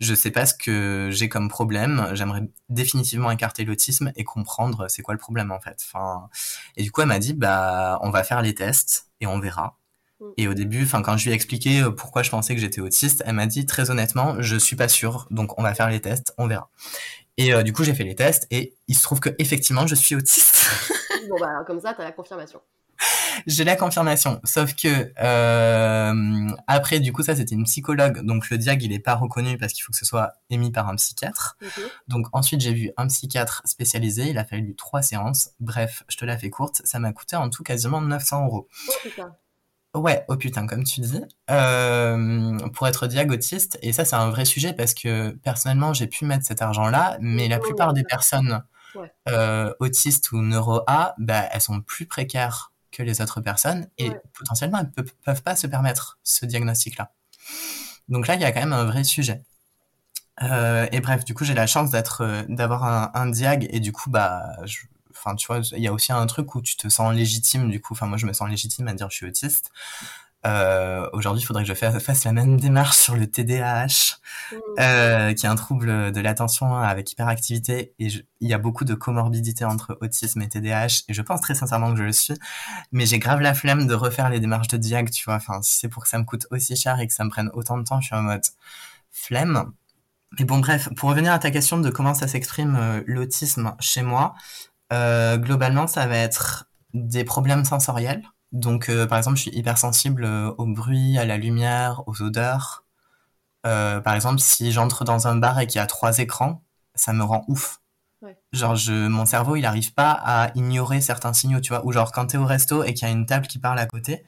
je sais pas ce que j'ai comme problème j'aimerais définitivement écarter l'autisme et comprendre c'est quoi le problème en fait enfin et du coup elle m'a dit bah on va faire les tests et on verra mm. et au début, enfin quand je lui ai expliqué pourquoi je pensais que j'étais autiste, elle m'a dit très honnêtement, je suis pas sûre, donc on va faire les tests, on verra. Et euh, du coup, j'ai fait les tests et il se trouve que effectivement, je suis autiste. bon bah comme ça, t'as la confirmation. J'ai la confirmation, sauf que euh, après, du coup, ça c'était une psychologue, donc le diag il est pas reconnu parce qu'il faut que ce soit émis par un psychiatre. Donc ensuite j'ai vu un psychiatre spécialisé, il a fallu trois séances. Bref, je te la fais courte, ça m'a coûté en tout quasiment 900 euros. Oh, Ouais, oh putain, comme tu dis, euh, pour être diagotiste, et ça c'est un vrai sujet parce que personnellement j'ai pu mettre cet argent-là, mais la plupart des personnes Ouais. euh, autistes ou neuro-A, bah, elles sont plus précaires que les autres personnes et Ouais. potentiellement elles ne peuvent pas se permettre ce diagnostic-là. Donc là, il y a quand même un vrai sujet. Euh, et bref, du coup, j'ai la chance d'être, d'avoir un, un diag et du coup, bah, je, enfin, tu vois, il y a aussi un truc où tu te sens légitime. Du coup, enfin, moi, je me sens légitime à dire je suis autiste. Euh, aujourd'hui, il faudrait que je fasse, la même démarche sur le TDAH, Mm. euh, qui est un trouble de l'attention avec hyperactivité. Et je- il y a beaucoup de comorbidité entre autisme et TDAH. Et je pense très sincèrement que je le suis. Mais j'ai grave la flemme de refaire les démarches de diag, tu vois. Enfin, si c'est pour que ça me coûte aussi cher et que ça me prenne autant de temps, je suis en mode flemme. Mais bon, bref, pour revenir à ta question de comment ça s'exprime euh, l'autisme chez moi, euh, globalement, ça va être des problèmes sensoriels. Donc, euh, par exemple, je suis hypersensible euh, au bruit, à la lumière, aux odeurs. Euh, par exemple, si j'entre dans un bar et qu'il y a trois écrans, ça me rend ouf. Ouais. Genre, je, mon cerveau, il n'arrive pas à ignorer certains signaux, tu vois. Ou genre, quand t'es au resto et qu'il y a une table qui parle à côté,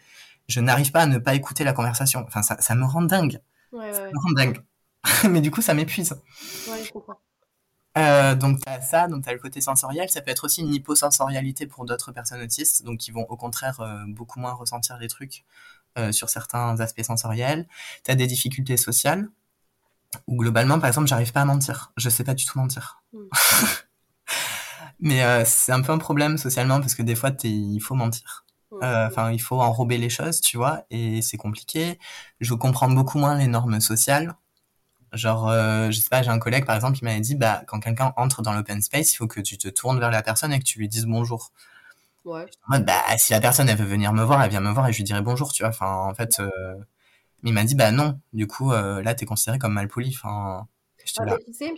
je n'arrive pas à ne pas écouter la conversation. Enfin, ça, ça me rend dingue. Ouais, ouais, Ça me rend dingue. Mais du coup, ça m'épuise. Ouais, je comprends. Euh, donc t'as ça, donc t'as le côté sensoriel. Ça peut être aussi une hyposensorialité pour d'autres personnes autistes, donc qui vont au contraire euh, beaucoup moins ressentir les trucs euh, sur certains aspects sensoriels. T'as des difficultés sociales, où globalement, par exemple, j'arrive pas à mentir. Je sais pas du tout mentir. Mm. Mais euh, c'est un peu un problème socialement parce que des fois, t'es- il faut mentir. Mm. Euh, Enfin, il faut enrober les choses, tu vois, et c'est compliqué. Je comprends beaucoup moins les normes sociales. Genre, euh, je sais pas, j'ai un collègue par exemple qui m'avait dit, bah, quand quelqu'un entre dans l'open space, il faut que tu te tournes vers la personne et que tu lui dises bonjour. Ouais. En mode, bah, si la personne elle veut venir me voir, elle vient me voir et je lui dirai bonjour, tu vois. Enfin, en fait, euh... il m'a dit, bah non, du coup, euh, là, t'es considéré comme mal poli. Enfin, j'étais Ah, tu sais,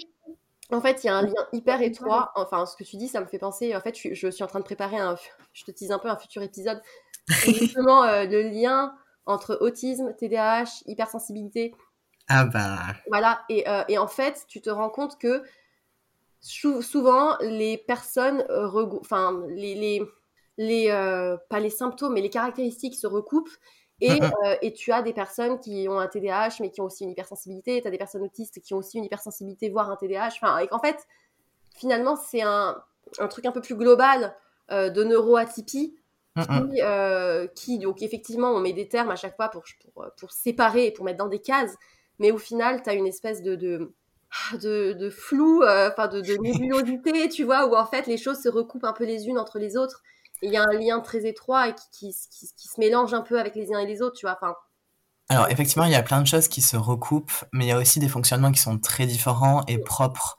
en fait, il y a un lien hyper étroit. Enfin, ce que tu dis, ça me fait penser. En fait, je, je suis en train de préparer un. Je te tease un peu un futur épisode. Justement, le lien entre autisme, TDAH, hypersensibilité. Ah bah, Voilà. Et, euh, et en fait, tu te rends compte que sou- souvent, les personnes. euh, Enfin, les. les, les euh, pas les symptômes, mais les caractéristiques se recoupent. Et, et tu as des personnes qui ont un TDAH, mais qui ont aussi une hypersensibilité. Tu as des personnes autistes qui ont aussi une hypersensibilité, voire un TDAH. Enfin, et qu'en fait, finalement, c'est un, un truc un peu plus global de neuroatypie mm, mm. qui, euh, qui, donc effectivement, on met des termes à chaque fois pour, pour, pour séparer et pour mettre dans des cases, mais au final, tu as une espèce de, de, de, de flou, euh, enfin de, de nébulosité, tu vois, où en fait les choses se recoupent un peu les unes entre les autres. Il y a un lien très étroit et qui, qui, qui, qui se mélange un peu avec les uns et les autres, tu vois. Enfin, Alors, effectivement, il y a plein de choses qui se recoupent, mais il y a aussi des fonctionnements qui sont très différents et propres,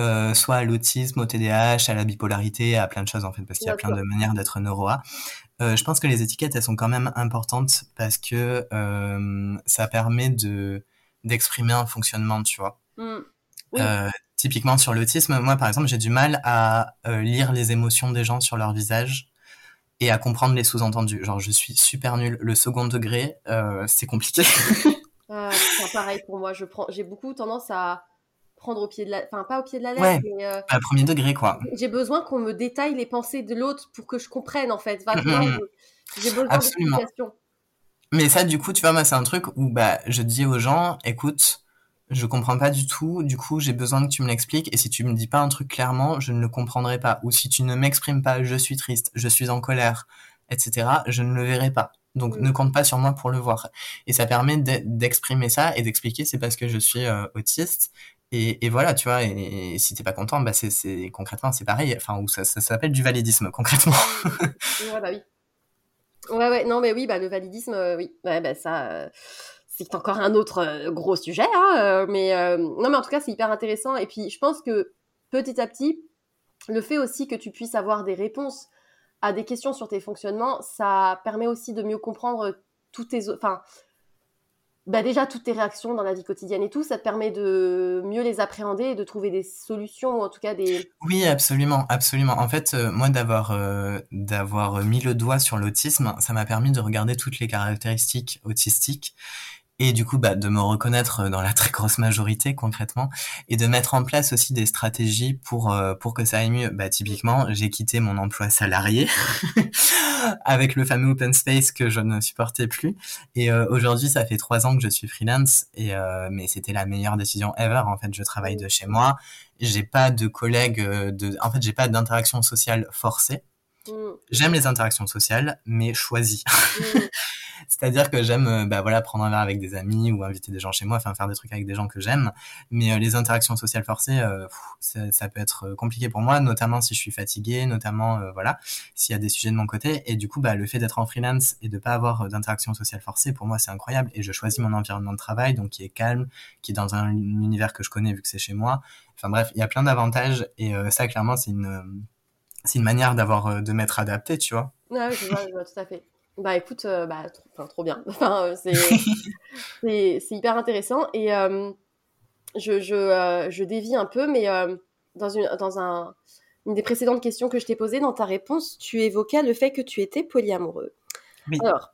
euh, soit à l'autisme, au TDAH, à la bipolarité, à plein de choses, en fait, parce qu'il y a plein de manières d'être neuro-A. Euh, je pense que les étiquettes, elles sont quand même importantes parce que euh, ça permet de d'exprimer un fonctionnement, tu vois. Oui. Euh, typiquement sur l'autisme, moi, par exemple, j'ai du mal à euh, lire les émotions des gens sur leur visage et à comprendre les sous-entendus. Genre, je suis super nul. Le second degré, euh, c'est compliqué. euh, c'est pareil pour moi. Je prends, j'ai beaucoup tendance à prendre au pied de la, enfin pas au pied de la lettre, Ouais. mais euh, à premier degré, quoi. j'ai besoin qu'on me détaille les pensées de l'autre pour que je comprenne en fait. Enfin, Mhm. je- j'ai besoin Absolument. d'explications. Mais ça, du coup, tu vois, moi, c'est un truc où bah, je dis aux gens, écoute, je comprends pas du tout, du coup, j'ai besoin que tu me l'expliques, et si tu me dis pas un truc clairement, je ne le comprendrai pas. Ou si tu ne m'exprimes pas, je suis triste, je suis en colère, etc., je ne le verrai pas. Donc, Mm. ne compte pas sur moi pour le voir. Et ça permet d'e- d'exprimer ça et d'expliquer, c'est parce que je suis euh, autiste. Et, et voilà, tu vois, et, et si t'es pas content, bah c'est, concrètement, c'est pareil. Enfin, ou ça, ça s'appelle du validisme, concrètement. Ouais, bah oui. Ouais, ouais, non, mais oui, bah le validisme, euh, oui. Ouais, bah ça, euh, c'est encore un autre euh, gros sujet, hein, mais en tout cas, c'est hyper intéressant. Et puis, je pense que petit à petit, le fait aussi que tu puisses avoir des réponses à des questions sur tes fonctionnements, ça permet aussi de mieux comprendre toutes tes, enfin, bah déjà toutes tes réactions dans la vie quotidienne et tout, ça te permet de mieux les appréhender et de trouver des solutions ou en tout cas des. Oui, absolument, absolument. En fait, euh, moi, euh, d'avoir mis le doigt sur l'autisme, ça m'a permis de regarder toutes les caractéristiques autistiques et du coup bah, de me reconnaître dans la très grosse majorité concrètement et de mettre en place aussi des stratégies pour euh, pour que ça aille mieux. Bah typiquement j'ai quitté mon emploi salarié avec le fameux open space que je ne supportais plus. Et euh, aujourd'hui ça fait trois ans que je suis freelance et euh, mais c'était la meilleure décision ever. En fait je travaille de chez moi. J'ai pas de collègues de en fait j'ai pas d'interaction sociale forcée mmh. J'aime les interactions sociales, mais choisies. Mmh. C'est-à-dire que j'aime euh, bah voilà prendre un verre avec des amis ou inviter des gens chez moi, enfin faire des trucs avec des gens que j'aime. Mais euh, les interactions sociales forcées, euh, ça, ça, peut être compliqué pour moi, notamment si je suis fatigué, notamment voilà s'il y a des sujets de mon côté. Et du coup, bah le fait d'être en freelance et de pas avoir d'interactions sociales forcées, pour moi c'est incroyable. Et je choisis mon environnement de travail, donc qui est calme, qui est dans un univers que je connais vu que c'est chez moi. Enfin bref, il y a plein d'avantages et ça clairement c'est une c'est une manière d'avoir de m'être adapté, tu vois. Je vois, je vois tout à fait. Bah écoute, euh, bah, trop, trop bien. Enfin, euh, c'est, c'est, hyper intéressant. Et euh, je, je, je, dévie un peu, mais dans, une, dans un, une des précédentes questions que je t'ai posées, dans ta réponse, tu évoquais le fait que tu étais polyamoureux. Alors,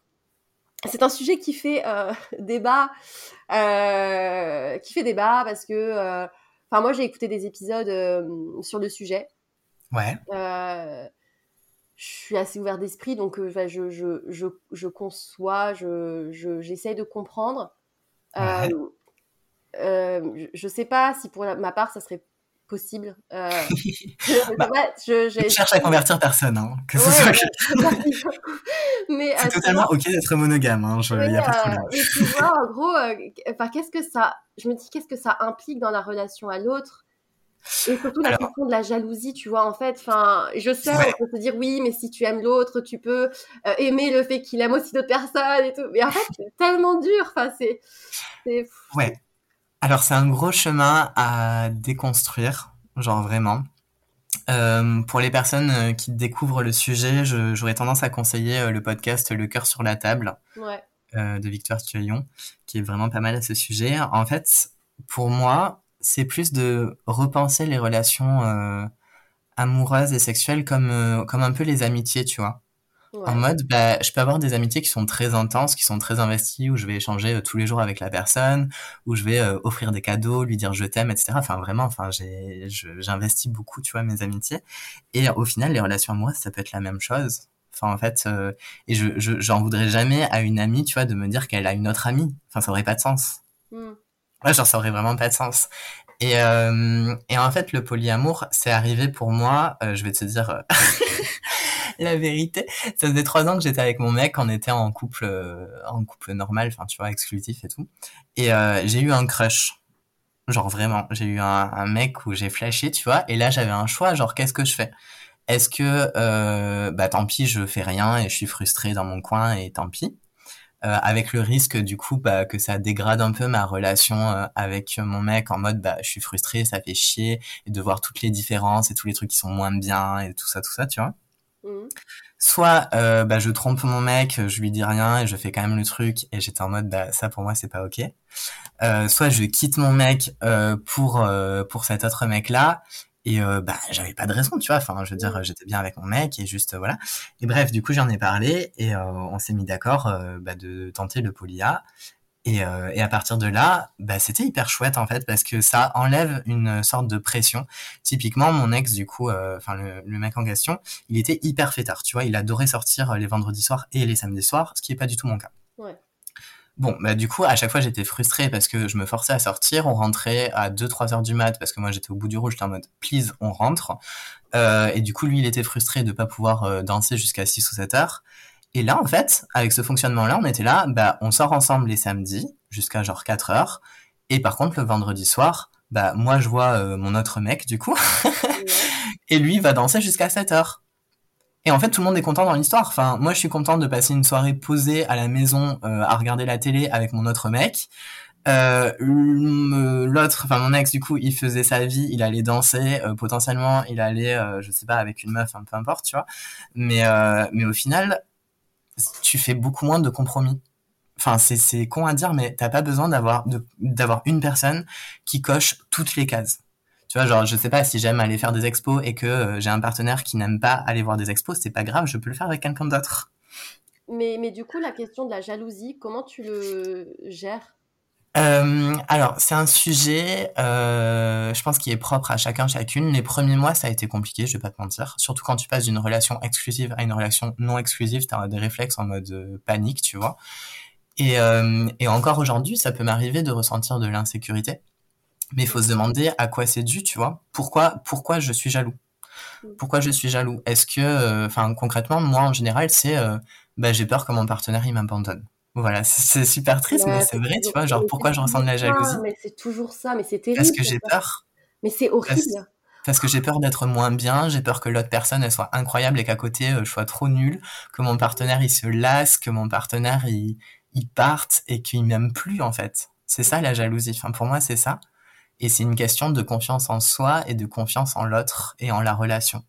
c'est un sujet qui fait débat, qui fait débat parce que, enfin, moi j'ai écouté des épisodes sur le sujet. Ouais je suis assez ouvert d'esprit, donc euh, je, je, je, je, conçois, je, j'essaye de comprendre. Euh, euh, je ne sais pas si pour ma part, ça serait possible. Euh, bah, je, je, cherche à convertir personne, hein, que ce soit mais c'est totalement ok d'être monogame, hein, il n'y a pas de problème. et tu vois, en gros, qu'est-ce que ça, je me dis, qu'est-ce que ça implique dans la relation à l'autre? Et surtout la question de la jalousie, tu vois, en fait, enfin, je sais, on peut se dire oui, mais si tu aimes l'autre, tu peux euh, aimer le fait qu'il aime aussi d'autres personnes et tout. Mais en fait, c'est tellement dur, enfin, c'est. Ouais. Alors, c'est un gros chemin à déconstruire, genre vraiment. Euh, pour les personnes euh, qui découvrent le sujet, j'aurais tendance à conseiller le podcast Le cœur sur la table ouais. de Victoire Tuyon, qui est vraiment pas mal à ce sujet. En fait, pour moi, c'est plus de repenser les relations euh, amoureuses et sexuelles comme euh, comme un peu les amitiés, tu vois. En mode, bah, je peux avoir des amitiés qui sont très intenses, qui sont très investies, où je vais échanger euh, tous les jours avec la personne, où je vais offrir des cadeaux, lui dire je t'aime, etc. Enfin, vraiment, enfin, j'ai, j'investis beaucoup, tu vois, mes amitiés. Et au final, les relations amoureuses, ça peut être la même chose. Enfin, en fait, et je, j'en voudrais jamais à une amie, tu vois, de me dire qu'elle a une autre amie. Enfin, ça aurait pas de sens. Mmh. Ouais, genre, ça aurait vraiment pas de sens. Et, euh, et en fait, le polyamour, c'est arrivé pour moi, euh, je vais te dire euh, la vérité. Ça faisait trois ans que j'étais avec mon mec, on était en couple, euh, en couple normal, enfin, tu vois, exclusif et tout. Et j'ai eu un crush. Genre vraiment, j'ai eu un, un, mec où j'ai flashé, tu vois. Et là, j'avais un choix, genre, qu'est-ce que je fais? Est-ce que, bah tant pis, je fais rien et je suis frustré dans mon coin et tant pis euh, avec le risque du coup bah, que ça dégrade un peu ma relation euh, avec mon mec en mode bah je suis frustré, ça fait chier et de voir toutes les différences et tous les trucs qui sont moins bien et tout ça tout ça tu vois. Mmh. Soit euh, bah, je trompe mon mec, je lui dis rien et je fais quand même le truc et j'étais en mode bah ça pour moi c'est pas ok. soit je quitte mon mec pour pour cet autre mec là et euh, bah j'avais pas de raison tu vois. Enfin je veux dire j'étais bien avec mon mec et juste voilà. Et bref du coup j'en ai parlé et euh, on s'est mis d'accord euh, bah, de tenter le polia. Et, et à partir de là bah c'était hyper chouette en fait parce que ça enlève une sorte de pression. Typiquement mon ex du coup enfin le, le, mec en question il était hyper fêtard tu vois. Il adorait sortir les vendredis soirs et les samedis soirs ce qui est pas du tout mon cas. Ouais. Bon, bah du coup, à chaque fois, j'étais frustré parce que je me forçais à sortir. On rentrait à 2-3 heures du mat parce que moi, j'étais au bout du rouge. J'étais en mode, please, on rentre. Euh, et du coup, lui, il était frustré de pas pouvoir euh, danser jusqu'à 6 ou 7 heures. Et là, en fait, avec ce fonctionnement-là, on était là, bah, on sort ensemble les samedis jusqu'à genre 4 heures. Et par contre, le vendredi soir, bah, moi, je vois euh, mon autre mec, du coup. et lui va danser jusqu'à 7 heures. Et en fait, tout le monde est content dans l'histoire. Enfin, moi, je suis content de passer une soirée posée à la maison euh, à regarder la télé avec mon autre mec. Euh, l'autre, enfin mon ex, du coup, il faisait sa vie, il allait danser, euh, potentiellement, il allait, euh, je sais pas, avec une meuf, hein, peu importe, tu vois. Mais, euh, mais au final, tu fais beaucoup moins de compromis. Enfin, c'est, c'est con à dire, mais t'as pas besoin d'avoir, d'avoir une personne qui coche toutes les cases tu vois, genre, je sais pas si j'aime aller faire des expos et que euh, j'ai un partenaire qui n'aime pas aller voir des expos, c'est pas grave, je peux le faire avec quelqu'un d'autre. Mais, mais du coup, la question de la jalousie, comment tu le gères? Euh, alors, c'est un sujet, euh, je pense, qui est propre à chacun, chacune. Les premiers mois, ça a été compliqué, je vais pas te mentir. Surtout quand tu passes d'une relation exclusive à une relation non exclusive, tu as des réflexes en mode panique, tu vois. Et, euh, et encore aujourd'hui, ça peut m'arriver de ressentir de l'insécurité. Mais il faut se demander à quoi c'est dû, tu vois. Pourquoi, pourquoi je suis jaloux? Pourquoi je suis jaloux? Est-ce que, enfin, concrètement, moi, en général, c'est, bah, j'ai peur que mon partenaire, il m'abandonne. Voilà, c'est super triste, mais c'est vrai, tu vois, genre pourquoi je ressens de la jalousie? Mais c'est toujours ça, mais c'est terrible. Parce que j'ai peur. Mais c'est horrible. Parce, que j'ai peur d'être moins bien, j'ai peur que l'autre personne elle soit incroyable et qu'à côté euh, je sois trop nul, que mon partenaire il se lasse, que mon partenaire il, il parte et qu'il m'aime plus en fait. C'est ça la jalousie. Enfin pour moi c'est ça. Et c'est une question de confiance en soi et de confiance en l'autre et en la relation.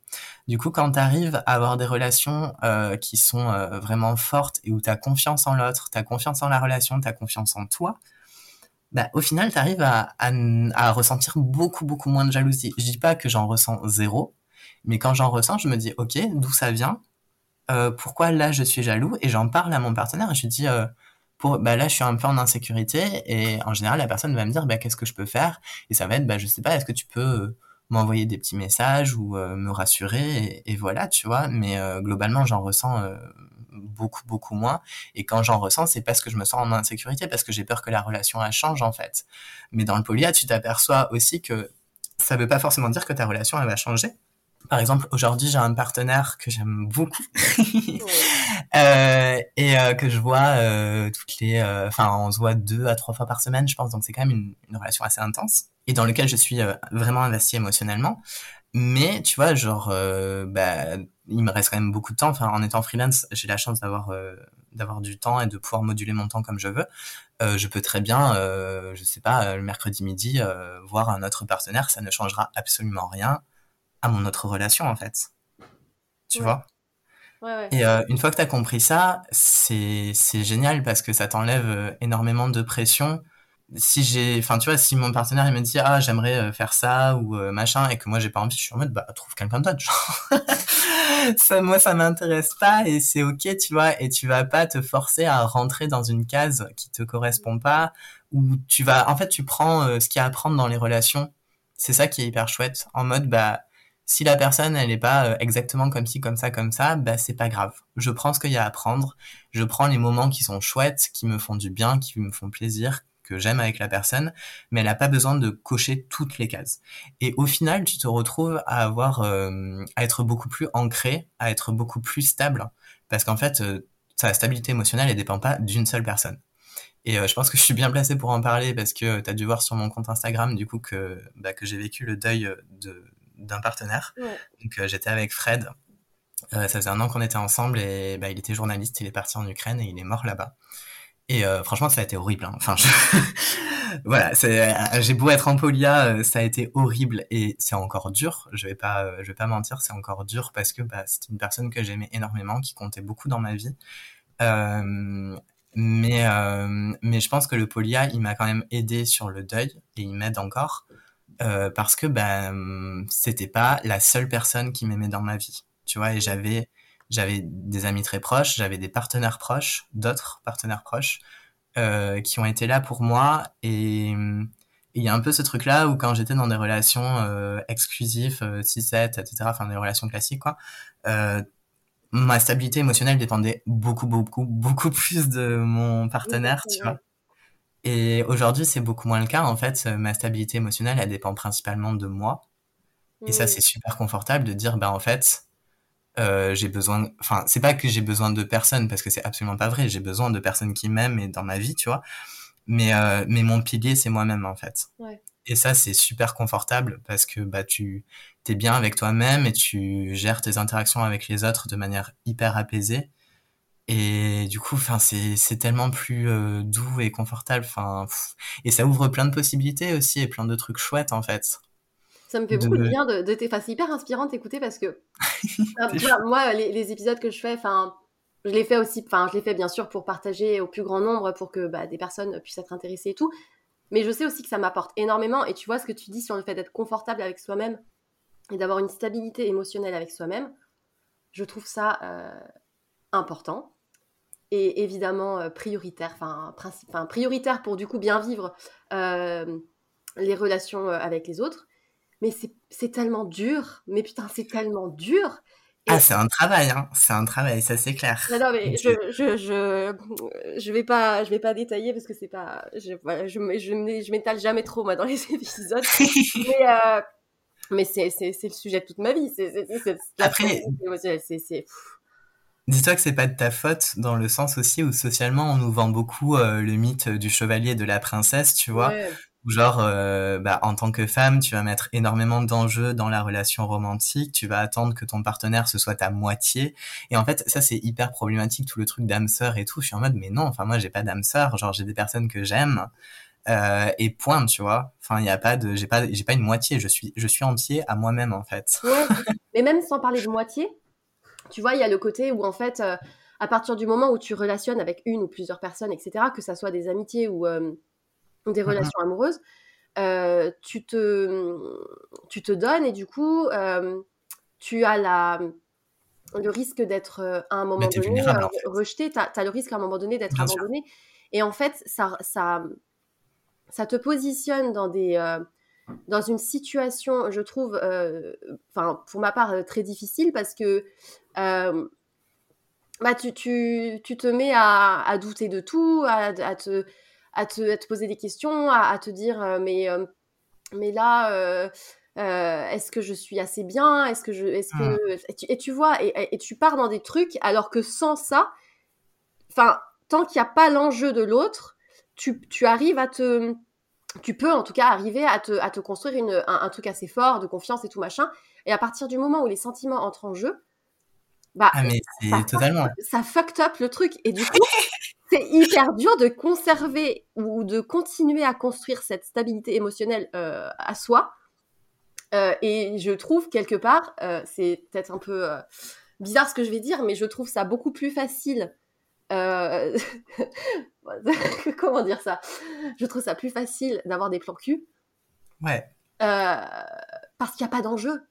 Du coup, quand tu arrives à avoir des relations euh, qui sont euh, vraiment fortes et où tu as confiance en l'autre, tu as confiance en la relation, tu as confiance en toi, bah, au final, tu arrives à, à, à, ressentir beaucoup, beaucoup moins de jalousie. Je dis pas que j'en ressens zéro, mais quand j'en ressens, je me dis, OK, d'où ça vient? Euh, Pourquoi là, je suis jaloux? Et j'en parle à mon partenaire et je lui dis... Euh, pour bah là je suis un peu en insécurité et en général la personne va me dire bah qu'est-ce que je peux faire? Et ça va être bah je sais pas est-ce que tu peux euh, m'envoyer des petits messages ou euh, me rassurer et, voilà tu vois? Mais euh, globalement j'en ressens beaucoup beaucoup moins. Et quand j'en ressens c'est parce que je me sens en insécurité parce que j'ai peur que la relation elle change en fait. Mais dans le polia tu t'aperçois aussi que ça veut pas forcément dire que ta relation elle va changer par exemple, aujourd'hui, j'ai un partenaire que j'aime beaucoup euh, et euh, que je vois euh, toutes les, euh, enfin, on se voit deux à trois fois par semaine, je pense. Donc c'est quand même une, une, relation assez intense et dans lequel je suis euh, vraiment investi émotionnellement. Mais tu vois, genre, bah, il me reste quand même beaucoup de temps. Enfin, en étant freelance, j'ai la chance d'avoir d'avoir du temps et de pouvoir moduler mon temps comme je veux. je peux très bien, je sais pas, le mercredi midi, voir un autre partenaire. Ça ne changera absolument rien à mon autre relation en fait. Tu vois? Ouais, ouais. Et euh, une fois que tu as compris ça, c'est génial parce que ça t'enlève euh, énormément de pression. Si j'ai, enfin tu vois, si mon partenaire il me dit ah j'aimerais euh, faire ça ou machin et que moi j'ai pas envie, je suis en mode bah trouve quelqu'un d'autre. ça moi ça m'intéresse pas et c'est ok tu vois et tu vas pas te forcer à rentrer dans une case qui te correspond pas ou tu vas en fait tu prends ce qu'il y a à prendre dans les relations. C'est ça qui est hyper chouette en mode bah si la personne elle est pas euh, exactement comme ci comme ça comme ça bah c'est pas grave. Je prends ce qu'il y a à prendre. Je prends les moments qui sont chouettes qui me font du bien qui me font plaisir que j'aime avec la personne mais elle a pas besoin de cocher toutes les cases. Et au final tu te retrouves à avoir euh, à être beaucoup plus ancré à être beaucoup plus stable. Parce qu'en fait euh, sa stabilité émotionnelle elle dépend pas d'une seule personne. Et euh, je pense que je suis bien placé pour en parler parce que tu as dû voir sur mon compte Instagram du coup que, bah, que j'ai vécu le deuil de, d'un partenaire. Ouais. Donc euh, j'étais avec Fred. Euh, ça faisait un an qu'on était ensemble et bah, il était journaliste, il est parti en Ukraine et il est mort là-bas. Et euh, franchement, ça a été horrible. Hein. Enfin, je... voilà, j'ai beau être en polia, euh, ça a été horrible et c'est encore dur. Je vais pas, euh, je vais pas mentir, c'est encore dur parce que bah, c'est une personne que j'aimais énormément, qui comptait beaucoup dans ma vie. Euh, mais mais je pense que le polia, il m'a quand même aidé sur le deuil et il m'aide encore euh, parce que ben c'était pas la seule personne qui m'aimait dans ma vie tu vois et j'avais j'avais des amis très proches j'avais des partenaires proches d'autres partenaires proches euh, qui ont été là pour moi et il y a un peu ce truc là où quand j'étais dans des relations euh, exclusives 6-7 etc enfin des relations classiques quoi euh, ma stabilité émotionnelle dépendait beaucoup beaucoup beaucoup plus de mon partenaire oui, tu vois et aujourd'hui, c'est beaucoup moins le cas. En fait, ma stabilité émotionnelle, elle dépend principalement de moi. Et ça, c'est super confortable de dire, bah en fait, euh, j'ai besoin. Enfin, c'est pas que j'ai besoin de personne parce que c'est absolument pas vrai. J'ai besoin de personnes qui m'aiment et dans ma vie, tu vois. Mais euh, mais mon pilier, c'est moi-même en fait. Ouais. Et ça, c'est super confortable parce que bah tu t'es bien avec toi-même et tu gères tes interactions avec les autres de manière hyper apaisée. Et du coup, enfin, c'est c'est tellement plus euh, doux et confortable. Enfin, et ça ouvre plein de possibilités aussi et plein de trucs chouettes en fait. Ça me fait beaucoup de, bien de, de enfin, c'est hyper inspirant d'écouter parce que moi, les, les, épisodes que je fais, enfin, je les fais aussi, enfin, je les fais bien sûr pour partager au plus grand nombre, pour que bah, des personnes puissent être intéressées et tout. Mais je sais aussi que ça m'apporte énormément. Et tu vois ce que tu dis sur le fait d'être confortable avec soi-même et d'avoir une stabilité émotionnelle avec soi-même. Je trouve ça euh, important. Est évidemment prioritaire, enfin, prioritaire pour du coup bien vivre les relations avec les autres. Mais c'est tellement dur, mais putain, c'est tellement dur. Ah, c'est un travail, hein. C'est un travail, ça c'est clair. Non, mais je, je, je, je, vais pas, je vais pas détailler parce que c'est pas, je, voilà, je, je, je m'étale jamais trop, moi, dans les épisodes. mais, euh, mais c'est, le sujet de toute ma vie. C'est, Après, c'est, Dis-toi que c'est pas de ta faute dans le sens aussi où socialement on nous vend beaucoup euh, le mythe du chevalier et de la princesse, tu vois. Ouais. Genre euh, bah, en tant que femme tu vas mettre énormément d'enjeux dans la relation romantique tu vas attendre que ton partenaire ce soit ta moitié. Et en fait ça c'est hyper problématique tout le truc d'âme sœur et tout. Je suis en mode mais non enfin moi j'ai pas d'âme sœur genre j'ai des personnes que j'aime euh, et point tu vois. Enfin il y a pas de j'ai pas j'ai pas une moitié je suis je suis entier à moi-même en fait. Ouais, mais même sans parler de moitié tu vois il y a le côté où en fait euh, à partir du moment où tu relationnes avec une ou plusieurs personnes etc que ça soit des amitiés ou euh, des mmh relations amoureuses, euh, tu, te, tu te donnes et du coup, tu as la, le risque d'être à un moment donné rejeté, tu as, le risque à un moment donné d'être abandonné. Et en fait, ça, ça, ça te positionne dans, des, dans une situation, je trouve, enfin pour ma part, très difficile parce que bah, tu, tu, tu, te mets à, à douter de tout, à, à te à te, poser des questions, à, te dire euh, mais, euh, mais là, euh, est-ce que je suis assez bien? Est-ce que je, est-ce que mmh. et, tu, vois et, tu pars dans des trucs alors que sans ça, enfin tant qu'il n'y a pas l'enjeu de l'autre, tu, tu, arrives à te tu peux en tout cas arriver à te, à te construire une, un, truc assez fort de confiance et tout machin. Et à partir du moment où les sentiments entrent en jeu, bah, ah mais ça, totalement. ça fucked up le truc. Et du coup, c'est hyper dur de conserver ou de continuer à construire cette stabilité émotionnelle euh, à soi. Euh, et je trouve quelque part, euh, c'est peut-être un peu bizarre ce que je vais dire, mais je trouve ça beaucoup plus facile. Comment dire ça? Je trouve ça plus facile d'avoir des plans cul. Ouais. parce qu'il n'y a pas d'enjeu.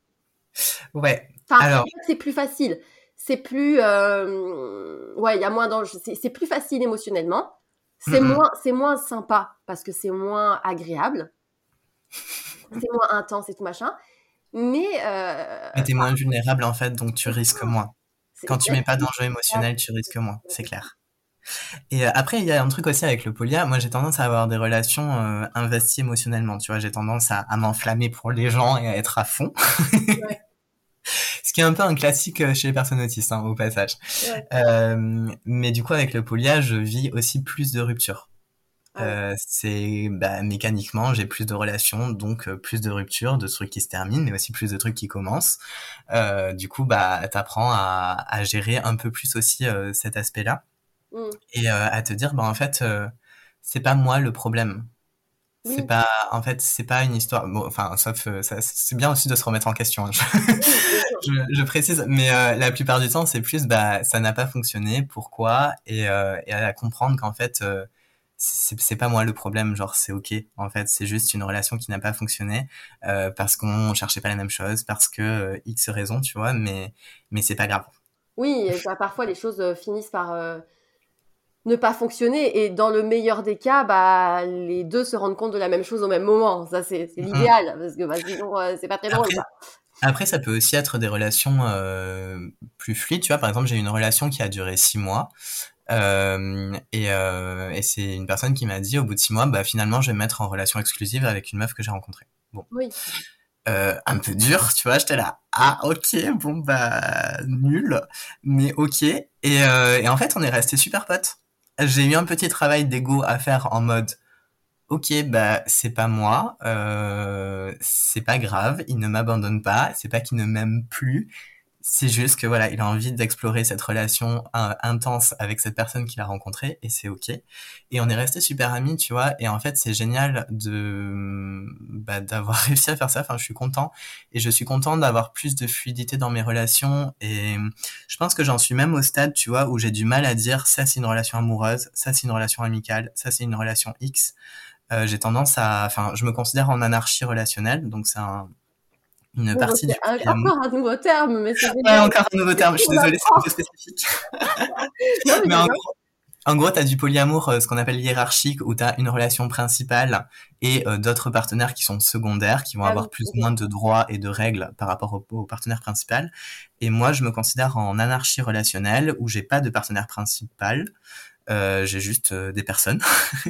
Ouais. Alors. C'est plus facile c'est plus euh, ouais il y a moins d'enjeux c'est plus facile émotionnellement c'est moins c'est moins sympa parce que c'est moins agréable c'est moins intense et tout machin mais euh, mais t'es moins vulnérable en fait donc tu risques moins quand tu mets pas d'enjeu émotionnel tu risques moins c'est clair et euh, après, il y a un truc aussi avec le polia. Moi, j'ai tendance à avoir des relations euh, investies émotionnellement. Tu vois, j'ai tendance à, à m'enflammer pour les gens et à être à fond. Ouais. Ce qui est un peu un classique euh, chez les personnes autistes, hein, au passage. Euh, mais du coup, avec le polia, je vis aussi plus de ruptures. Ah euh, c'est bah, mécaniquement, j'ai plus de relations, donc euh, plus de ruptures, de trucs qui se terminent, mais aussi plus de trucs qui commencent. Euh, du coup, bah, t'apprends à, à gérer un peu plus aussi euh, cet aspect-là mmh. et à te dire, bah en fait, c'est pas moi le problème. C'est pas, en fait, c'est pas une histoire. Bon, enfin, sauf, euh, c'est bien aussi de se remettre en question. Hein. Je, je, précise, mais euh, la plupart du temps, c'est plus, bah, ça n'a pas fonctionné. Pourquoi Et, euh, et à comprendre qu'en fait, euh, c'est pas moi le problème. Genre, c'est ok. En fait, c'est juste une relation qui n'a pas fonctionné parce qu'on cherchait pas la même chose, parce que x raisons, tu vois. Mais, mais c'est pas grave. Oui, bah, parfois les choses finissent par ne pas fonctionner. Et dans le meilleur des cas, bah, les deux se rendent compte de la même chose au même moment. Ça, c'est mmh. l'idéal, parce que bah, sinon, euh, c'est pas très drôle. Après, ça peut aussi être des relations euh, plus fluides. Tu vois, par exemple, j'ai une relation qui a duré six mois. Euh, et, euh, et c'est une personne qui m'a dit au bout de six mois, bah finalement, je vais me mettre en relation exclusive avec une meuf que j'ai rencontrée. Bon. Oui. Euh, un peu dur, tu vois, j'étais là, ah ok, bon bah nul, mais ok. Et, euh, et en fait, on est resté super potes j'ai eu un petit travail d'ego à faire en mode ok bah c'est pas moi euh, c'est pas grave il ne m'abandonne pas c'est pas qu'il ne m'aime plus c'est juste que voilà, il a envie d'explorer cette relation euh, intense avec cette personne qu'il a rencontrée et c'est ok. Et on est resté super amis, tu vois. Et en fait, c'est génial de bah, d'avoir réussi à faire ça. Enfin, je suis content et je suis content d'avoir plus de fluidité dans mes relations. Et je pense que j'en suis même au stade, tu vois, où j'ai du mal à dire ça c'est une relation amoureuse, ça c'est une relation amicale, ça c'est une relation X. Euh, j'ai tendance à, enfin, je me considère en anarchie relationnelle, donc c'est un une partie du Encore un nouveau terme, mais c'est Ouais, encore un nouveau terme, je suis désolée, c'est un peu spécifique. non, mais, En gros, tu as du polyamour, euh, ce qu'on appelle hiérarchique, où tu as une relation principale et euh, d'autres partenaires qui sont secondaires, qui vont Ah avoir oui, plus ou moins de droits et de règles par rapport au, au partenaire principal. Et moi, je me considère en anarchie relationnelle, où j'ai pas de partenaire principal, euh, j'ai juste euh, des personnes.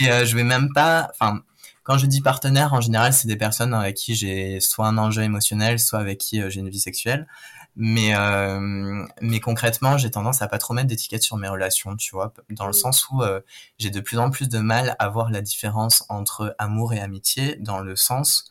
Et je vais même pas, enfin, quand je dis partenaire, en général, c'est des personnes avec qui j'ai soit un enjeu émotionnel, soit avec qui euh, j'ai une vie sexuelle. Mais euh, mais concrètement, j'ai tendance à pas trop mettre d'étiquette sur mes relations, tu vois, dans le Mm. sens où euh, j'ai de plus en plus de mal à voir la différence entre amour et amitié, dans le sens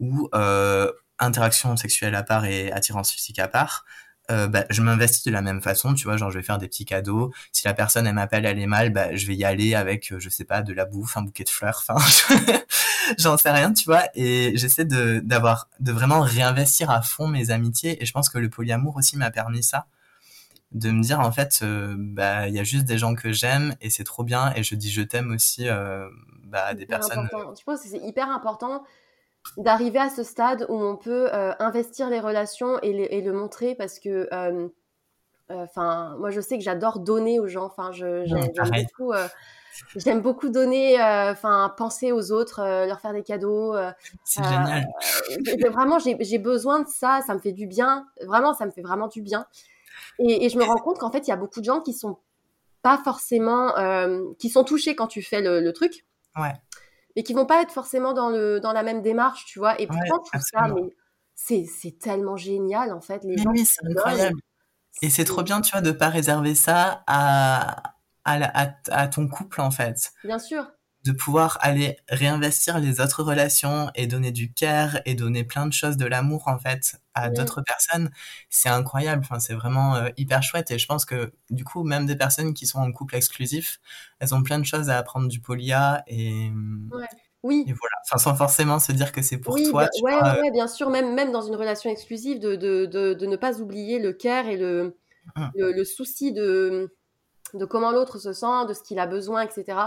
où euh, interaction sexuelle à part et attirance physique à part, euh, bah, je m'investis de la même façon, tu vois, genre je vais faire des petits cadeaux. Si la personne elle m'appelle, elle est mal, bah je vais y aller avec, euh, je sais pas, de la bouffe, un bouquet de fleurs, enfin, j'en sais rien, tu vois. Et j'essaie de d'avoir, de vraiment réinvestir à fond mes amitiés. Et je pense que le polyamour aussi m'a permis ça, de me dire en fait, euh, bah il y a juste des gens que j'aime et c'est trop bien. Et je dis je t'aime aussi, euh, bah des personnes. important. Je pense que c'est hyper important d'arriver à ce stade où on peut euh, investir les relations et, les- et le montrer parce que, euh, euh, enfin, moi je sais que j'adore donner aux gens. Enfin, Ouais, j'aime beaucoup, j'aime beaucoup donner, enfin, penser aux autres, leur faire des cadeaux. C'est génial. vraiment, j'ai j'ai besoin de ça. Ça me fait du bien. Vraiment, ça me fait vraiment du bien. Et, et je me rends compte qu'en fait, il y a beaucoup de gens qui sont pas forcément, euh, qui sont touchés quand tu fais le, le truc Ouais. Mais qui vont pas être forcément dans, le, dans la même démarche, tu vois. Et Ouais, pourtant, tout ça, absolument. mais c'est, c'est tellement génial, en fait. Les Mais gens oui, c'est incroyable. Et c'est trop bien, tu vois, de pas réserver ça à, à, la- à, à ton couple, en fait. Bien sûr. De pouvoir aller réinvestir les autres relations et donner du care et donner plein de choses de l'amour, en fait, à d'autres personnes. C'est incroyable. Enfin, c'est vraiment euh, hyper chouette. Et je pense que, du coup, même des personnes qui sont en couple exclusif, elles ont plein de choses à apprendre du polia et, Oui. et voilà. Enfin, sans forcément se dire que c'est pour oui, toi, tu ouais, vois. ouais, bien sûr, même, même dans une relation exclusive, de, de, de, de ne pas oublier le care et le, Mhm. le, le souci de, de comment l'autre se sent, de ce qu'il a besoin, etc.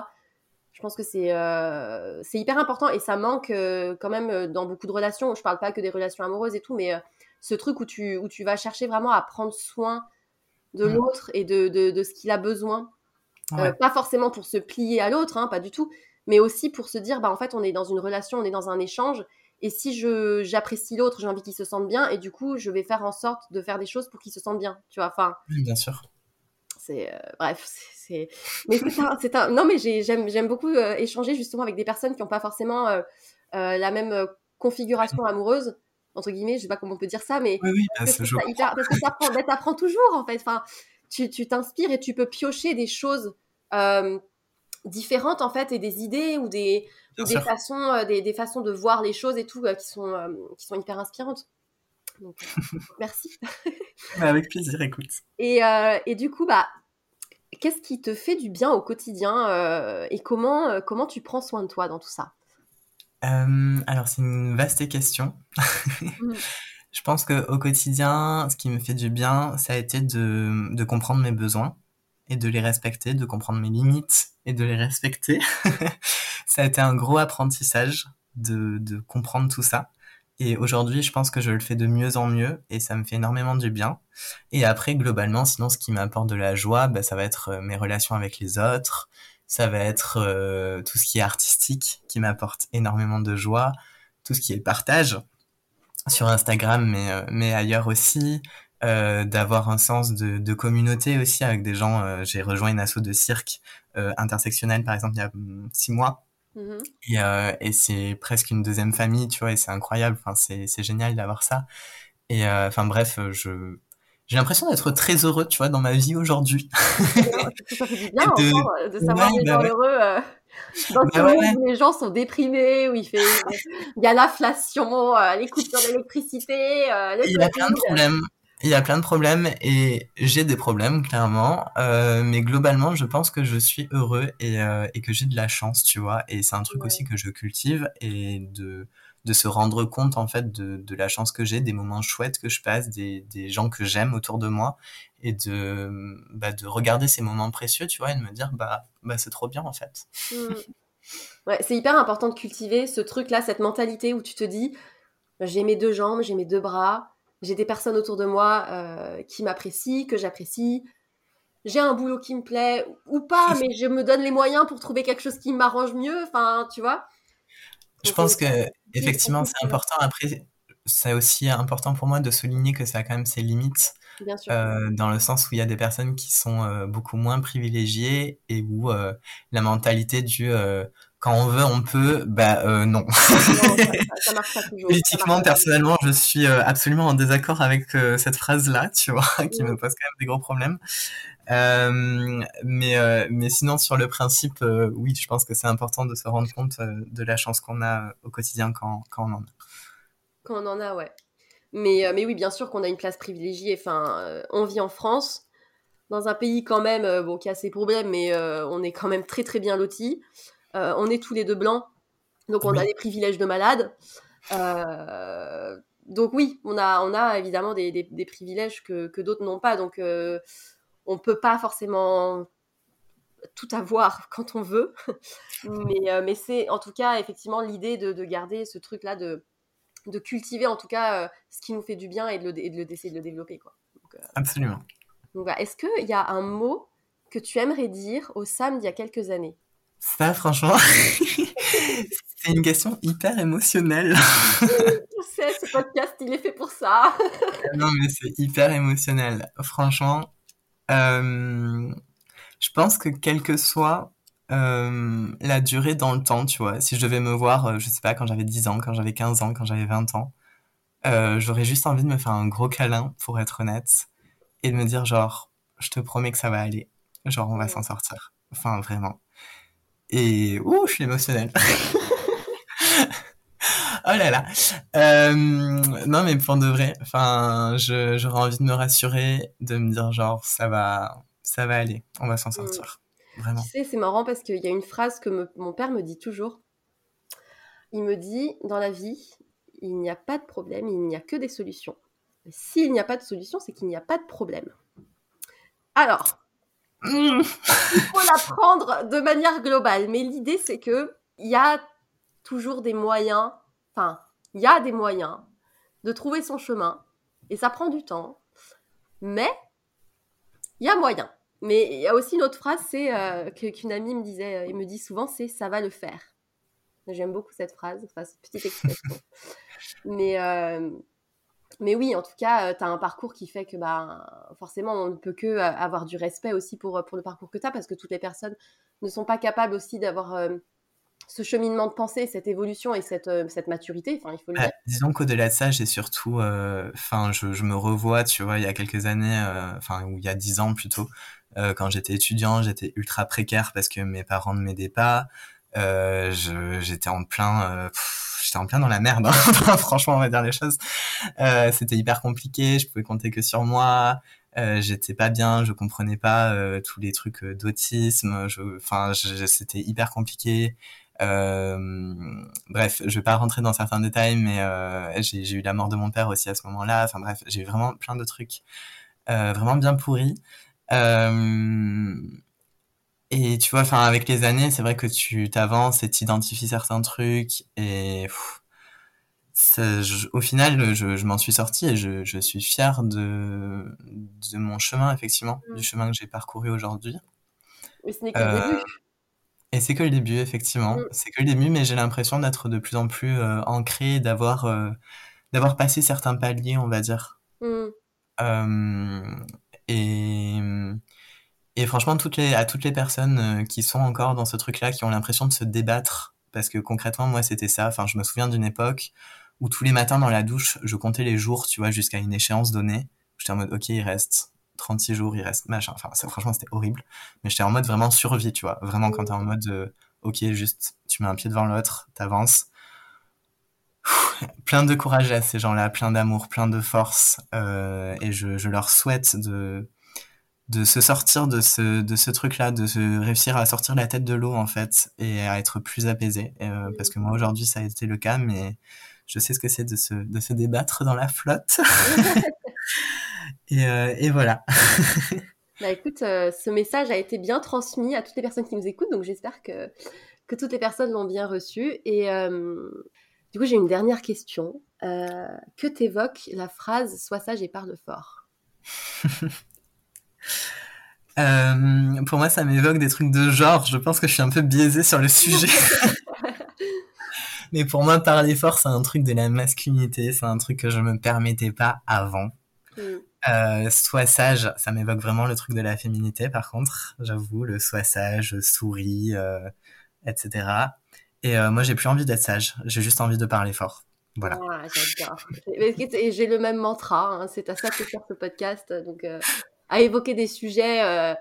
Je pense que c'est euh, c'est hyper important et ça manque euh, quand même euh, dans beaucoup de relations. Je parle pas que des relations amoureuses et tout, mais euh, ce truc où tu, où tu vas chercher vraiment à prendre soin de Mm. l'autre et de, de, de ce qu'il a besoin. Ouais. pas forcément pour se plier à l'autre, hein, pas du tout, mais aussi pour se dire, bah, en fait, on est dans une relation, on est dans un échange, et si je j'apprécie l'autre, j'ai envie qu'il se sente bien, et du coup, je vais faire en sorte de faire des choses pour qu'il se sente bien, tu vois. Enfin, Bien sûr. C'est euh, bref, c'est, mais c'est un, c'est un, non, mais j'ai- j'aime j'aime beaucoup euh, échanger justement avec des personnes qui n'ont pas forcément euh, la même configuration amoureuse entre guillemets, je sais pas comment on peut dire ça, mais Oui, oui, parce bah, que ça hyper- parce que t'apprends, ben, t'apprends toujours en fait. Enfin, tu tu t'inspires et tu peux piocher des choses euh, différentes en fait et des idées ou des ou des façons euh, des, des façons de voir les choses et tout euh, qui sont qui sont hyper inspirantes. Donc, euh, merci. Bah, avec plaisir, écoute. Et euh, et du coup bah qu'est-ce qui te fait du bien au quotidien euh, et comment euh, comment tu prends soin de toi dans tout ça? Alors, c'est une vaste question. Mhm. Je pense que au quotidien, ce qui me fait du bien, ça a été de, de comprendre mes besoins et de les respecter, de comprendre mes limites et de les respecter. ça a été un gros apprentissage de, de comprendre tout ça. Et aujourd'hui, je pense que je le fais de mieux en mieux et ça me fait énormément du bien. Et après, globalement, sinon, ce qui m'apporte de la joie, bah, ça va être euh, mes relations avec les autres, ça va être euh, tout ce qui est artistique qui m'apporte énormément de joie, tout ce qui est partage sur Instagram, mais, euh, mais ailleurs aussi, d'avoir un sens de, communauté aussi avec des gens. J'ai rejoint une asso de cirque intersectionnel, par exemple, il y a hum, six mois. Mhm. Et, euh, et c'est presque une deuxième famille, tu vois, et c'est incroyable. Enfin, c'est génial d'avoir ça. Et euh, enfin bref, euh, je j'ai l'impression d'être très heureux, tu vois, dans ma vie aujourd'hui. Ça fait du bien de- de savoir Ouais, des bah gens ouais. heureux euh, dans Bah ouais, où les gens sont déprimés, où il fait, il y a l'inflation, les coupures d'électricité, le Il y a plein de problèmes. Il y a plein de problèmes et j'ai des problèmes clairement, euh, mais globalement je pense que je suis heureux et, euh, et que j'ai de la chance, tu vois. Et c'est un truc Ouais. aussi que je cultive et de de se rendre compte en fait de, de la chance que j'ai, des moments chouettes que je passe, des, des gens que j'aime autour de moi et de bah, de regarder ces moments précieux, tu vois, et de me dire bah bah c'est trop bien en fait. Mm. Ouais, c'est hyper important de cultiver ce truc-là, cette mentalité où tu te dis, j'ai mes deux jambes, j'ai mes deux bras, j'ai des personnes autour de moi euh, qui m'apprécient, que j'apprécie. j'ai un boulot qui me plaît ou pas, mais je me donne les moyens pour trouver quelque chose qui m'arrange mieux. Enfin, tu vois. Je pense que effectivement c'est important. Après, c'est aussi important pour moi de souligner que ça a quand même ses limites. Euh, dans le sens où il y a des personnes qui sont euh, beaucoup moins privilégiées et où euh, la mentalité du quand on veut, on peut, bah non. non ça, marche pas toujours. Politiquement, personnellement, je suis absolument en désaccord avec cette phrase-là, tu vois, qui me pose quand même des gros problèmes. mais, mais sinon, sur le principe, oui, je pense que c'est important de se rendre compte de la chance qu'on a au quotidien quand, quand on en a. Quand on en a, ouais. Mais, euh, mais oui, bien sûr qu'on a une place privilégiée. Enfin, euh, on vit en France, dans un pays quand même euh, bon, qui a ses problèmes, mais on est quand même très très bien lotis. On est tous les deux blancs, donc on a des privilèges de malades. donc oui, on a, on a évidemment des, des, privilèges que, que d'autres n'ont pas. Donc on peut pas forcément tout avoir quand on veut. mais mais c'est en tout cas effectivement l'idée de, de garder ce truc-là de de cultiver en tout cas euh, ce qui nous fait du bien et de, le, de, d'essayer de le développer. Quoi. Euh, Absolument. Donc, Est-ce qu'il y a un mot que tu aimerais dire au Sam d'il y a quelques années? Ça, franchement, c'est une question hyper émotionnelle. Je sais, ce podcast, il est fait pour ça. non, mais c'est hyper émotionnel. Franchement, euh, je pense que quel que soit euh, la durée dans le temps, tu vois. Si je devais me voir, euh, je sais pas, quand j'avais 10 ans, quand j'avais 15 ans, quand j'avais 20 ans, euh, j'aurais juste envie de me faire un gros câlin, pour être honnête, et de me dire, genre, je te promets que ça va aller. Genre, on va s'en sortir. Enfin, vraiment. Et, ouh, je suis émotionnelle. oh là là. Euh, non, mais pour de vrai, enfin, j'aurais envie de me rassurer, de me dire, genre, ça va, ça va aller, on va s'en mm. sortir. Tu sais, c'est marrant parce qu'il y a une phrase que mon père me dit toujours. Il me dit, dans la vie, il n'y a pas de problème, il n'y a que des solutions. S'il n'y a pas de solution, c'est qu'il n'y a pas de problème. Alors, il faut l'apprendre de manière globale, mais l'idée c'est que il y a toujours des moyens, enfin, il y a des moyens de trouver son chemin, et ça prend du temps, mais il y a moyen. Mais il y a aussi une autre phrase, c'est euh, qu'une amie me disait, et me dit souvent, c'est ça va le faire. J'aime beaucoup cette phrase, enfin cette petite expression. mais, euh, mais oui, en tout cas, euh, tu as un parcours qui fait que bah, forcément, on ne peut que avoir du respect aussi pour, pour le parcours que tu as, parce que toutes les personnes ne sont pas capables aussi d'avoir ce cheminement de pensée, cette évolution et cette, cette maturité. Enfin, il faut le bah, disons qu'au-delà de ça, j'ai surtout, enfin, je, je, me revois, tu vois, il y a quelques années, enfin, ou il y a dix ans plutôt, euh, quand j'étais étudiant, j'étais ultra précaire parce que mes parents ne m'aidaient pas. Euh, j'étais en plein, euh, j'étais en plein dans la merde. Hein. Franchement, on va dire les choses. Euh, C'était hyper compliqué. Je pouvais compter que sur moi. Euh, j'étais pas bien. Je comprenais pas euh, tous les trucs d'autisme. Enfin, c'était hyper compliqué. bref, je vais pas rentrer dans certains détails, mais j'ai eu la mort de mon père aussi à ce moment-là. Enfin bref, j'ai vraiment plein de trucs vraiment bien pourris. Et tu vois, enfin, avec les années, c'est vrai que tu t'avances et t'identifies certains trucs et au final, je, je m'en suis sorti et je, je, suis fier de, de mon chemin, effectivement, du mmh. chemin que j'ai parcouru aujourd'hui. Mais ce n'est que le euh, début. Et c'est que le début, effectivement. Mmh. C'est que le début, mais j'ai l'impression d'être de plus en plus euh, ancré, d'avoir d'avoir passé certains paliers, on va dire. Mmh. Et, et franchement, toutes les, à toutes les personnes euh, qui sont encore dans ce truc-là, qui ont l'impression de se débattre, parce que concrètement, moi, c'était ça. Enfin, je me souviens d'une époque où tous les matins dans la douche, je comptais les jours, tu vois, jusqu'à une échéance donnée. J'étais en mode, ok, il reste 36 jours, il reste machin. Enfin, franchement, c'était horrible. Mais j'étais en mode vraiment survie, tu vois. Vraiment, quand t'es en mode, euh, ok, juste, tu mets un pied devant l'autre, t'avances. Plein de courage à ces gens-là, plein d'amour, plein de force. Euh, et je, je leur souhaite de, de se sortir de ce, de ce truc-là, de se réussir à sortir la tête de l'eau, en fait, et à être plus apaisé. Euh, parce que moi, aujourd'hui, ça a été le cas, mais je sais ce que c'est de se, de se débattre dans la flotte. et, euh, et, voilà. bah écoute, euh, ce message a été bien transmis à toutes les personnes qui nous écoutent, donc j'espère que, que toutes les personnes l'ont bien reçu. Et du coup, j'ai une dernière question. que t'évoque la phrase « Sois sage et parle fort » Euh, pour moi, ça m'évoque des trucs de genre. Je pense que je suis un peu biaisée sur le sujet. Mais pour moi, parler fort, c'est un truc de la masculinité. C'est un truc que je me permettais pas avant. Mm. Euh, sois sage, ça m'évoque vraiment le truc de la féminité, par contre. J'avoue, le sois sage, souris, euh, etc. Et euh, moi, j'ai plus envie d'être sage. J'ai juste envie de parler fort. Voilà. Ah, j'ai le même mantra. Hein. C'est à ça que sert ce podcast. Donc, euh, à évoquer des sujets euh,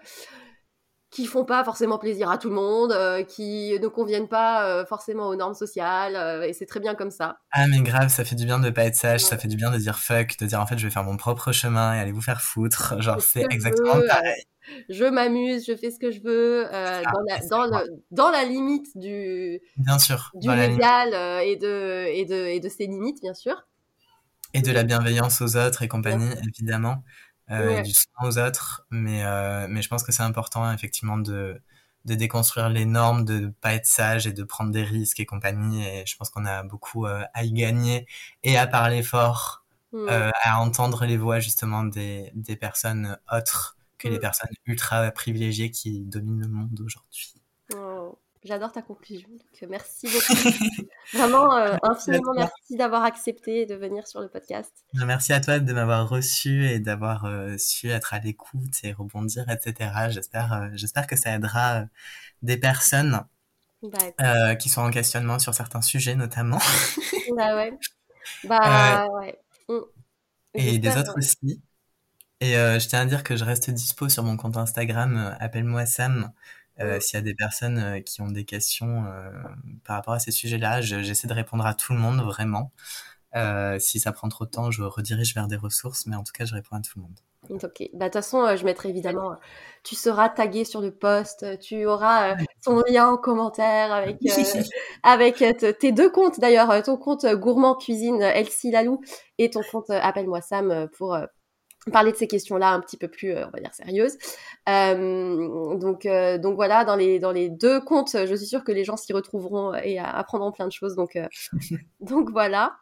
qui font pas forcément plaisir à tout le monde, euh, qui ne conviennent pas euh, forcément aux normes sociales, euh, et c'est très bien comme ça. Ah mais grave, ça fait du bien de pas être sage, ça fait du bien de dire fuck, de dire en fait je vais faire mon propre chemin et allez vous faire foutre, genre c'est exactement pareil. Je m'amuse, je fais ce que je veux dans, la, dans, le, dans, la, limite du bien sûr du légal et de et de et de ses limites bien sûr. Et de la bienveillance aux autres et compagnie évidemment euh, du soin aux autres. Mais, euh, mais je pense que c'est important, effectivement, de, de déconstruire les normes, de pas être sage et de prendre des risques et compagnie. Et je pense qu'on a beaucoup euh, à y gagner et à parler fort, à entendre les voix justement des, des personnes autres que les personnes ultra privilégiées qui dominent le monde aujourd'hui. J'adore ta conclusion. Donc, euh, merci beaucoup. Vraiment, euh, infiniment merci d'avoir accepté de venir sur le podcast. Merci à toi de m'avoir reçu et d'avoir euh, su être à l'écoute et rebondir, etc. J'espère, j'espère que ça aidera des personnes bah, qui sont en questionnement sur certains sujets, notamment. bah ouais. Bah ouais. Et des autres aussi. Et je tiens à dire que je reste dispo sur mon compte Instagram, appelle-moi Sam. Euh, s'il y a des personnes euh, qui ont des questions euh, par rapport à ces sujets-là, j'essaie de répondre à tout le monde vraiment. si ça prend trop de temps, je redirige vers des ressources, mais en tout cas, je réponds à tout le monde. Ok. Bah, de toute façon, je mettrai évidemment, tu seras tagué sur le post, tu auras ton lien en commentaire avec, avec tes deux comptes d'ailleurs, ton compte Gourmand Cuisine Elsie Lalou et ton compte Appelle-moi Sam pour parler de ces questions-là un petit peu plus, euh, on va dire, sérieuses. Euh, donc, euh, donc voilà, dans les, dans les deux comptes, je suis sûre que les gens s'y retrouveront et apprendront plein de choses. Donc, donc voilà.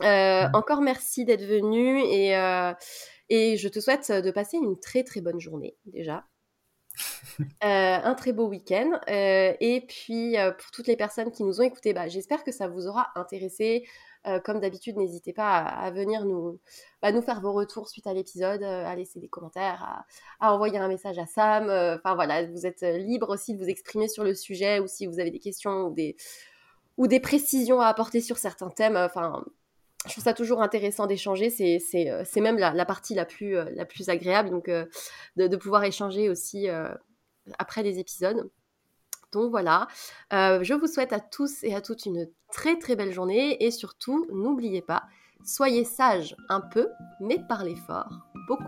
encore merci d'être venu et, et je te souhaite de passer une très très bonne journée déjà. un très beau week-end. et puis, pour toutes les personnes qui nous ont écoutés, bah, j'espère que ça vous aura intéressé. Euh, comme d'habitude, n'hésitez pas à, venir nous, bah, nous faire vos retours suite à l'épisode, euh, à laisser des commentaires, à, envoyer un message à Sam. Euh, enfin voilà, vous êtes libre aussi de vous exprimer sur le sujet ou si vous avez des questions ou des, précisions à apporter sur certains thèmes. Enfin, je trouve ça toujours intéressant d'échanger. C'est même la, partie la plus, la plus agréable, donc de, pouvoir échanger aussi après les épisodes. Donc voilà, euh, je vous souhaite à tous et à toutes une très très belle journée et surtout, n'oubliez pas, soyez sages un peu, mais parlez fort beaucoup.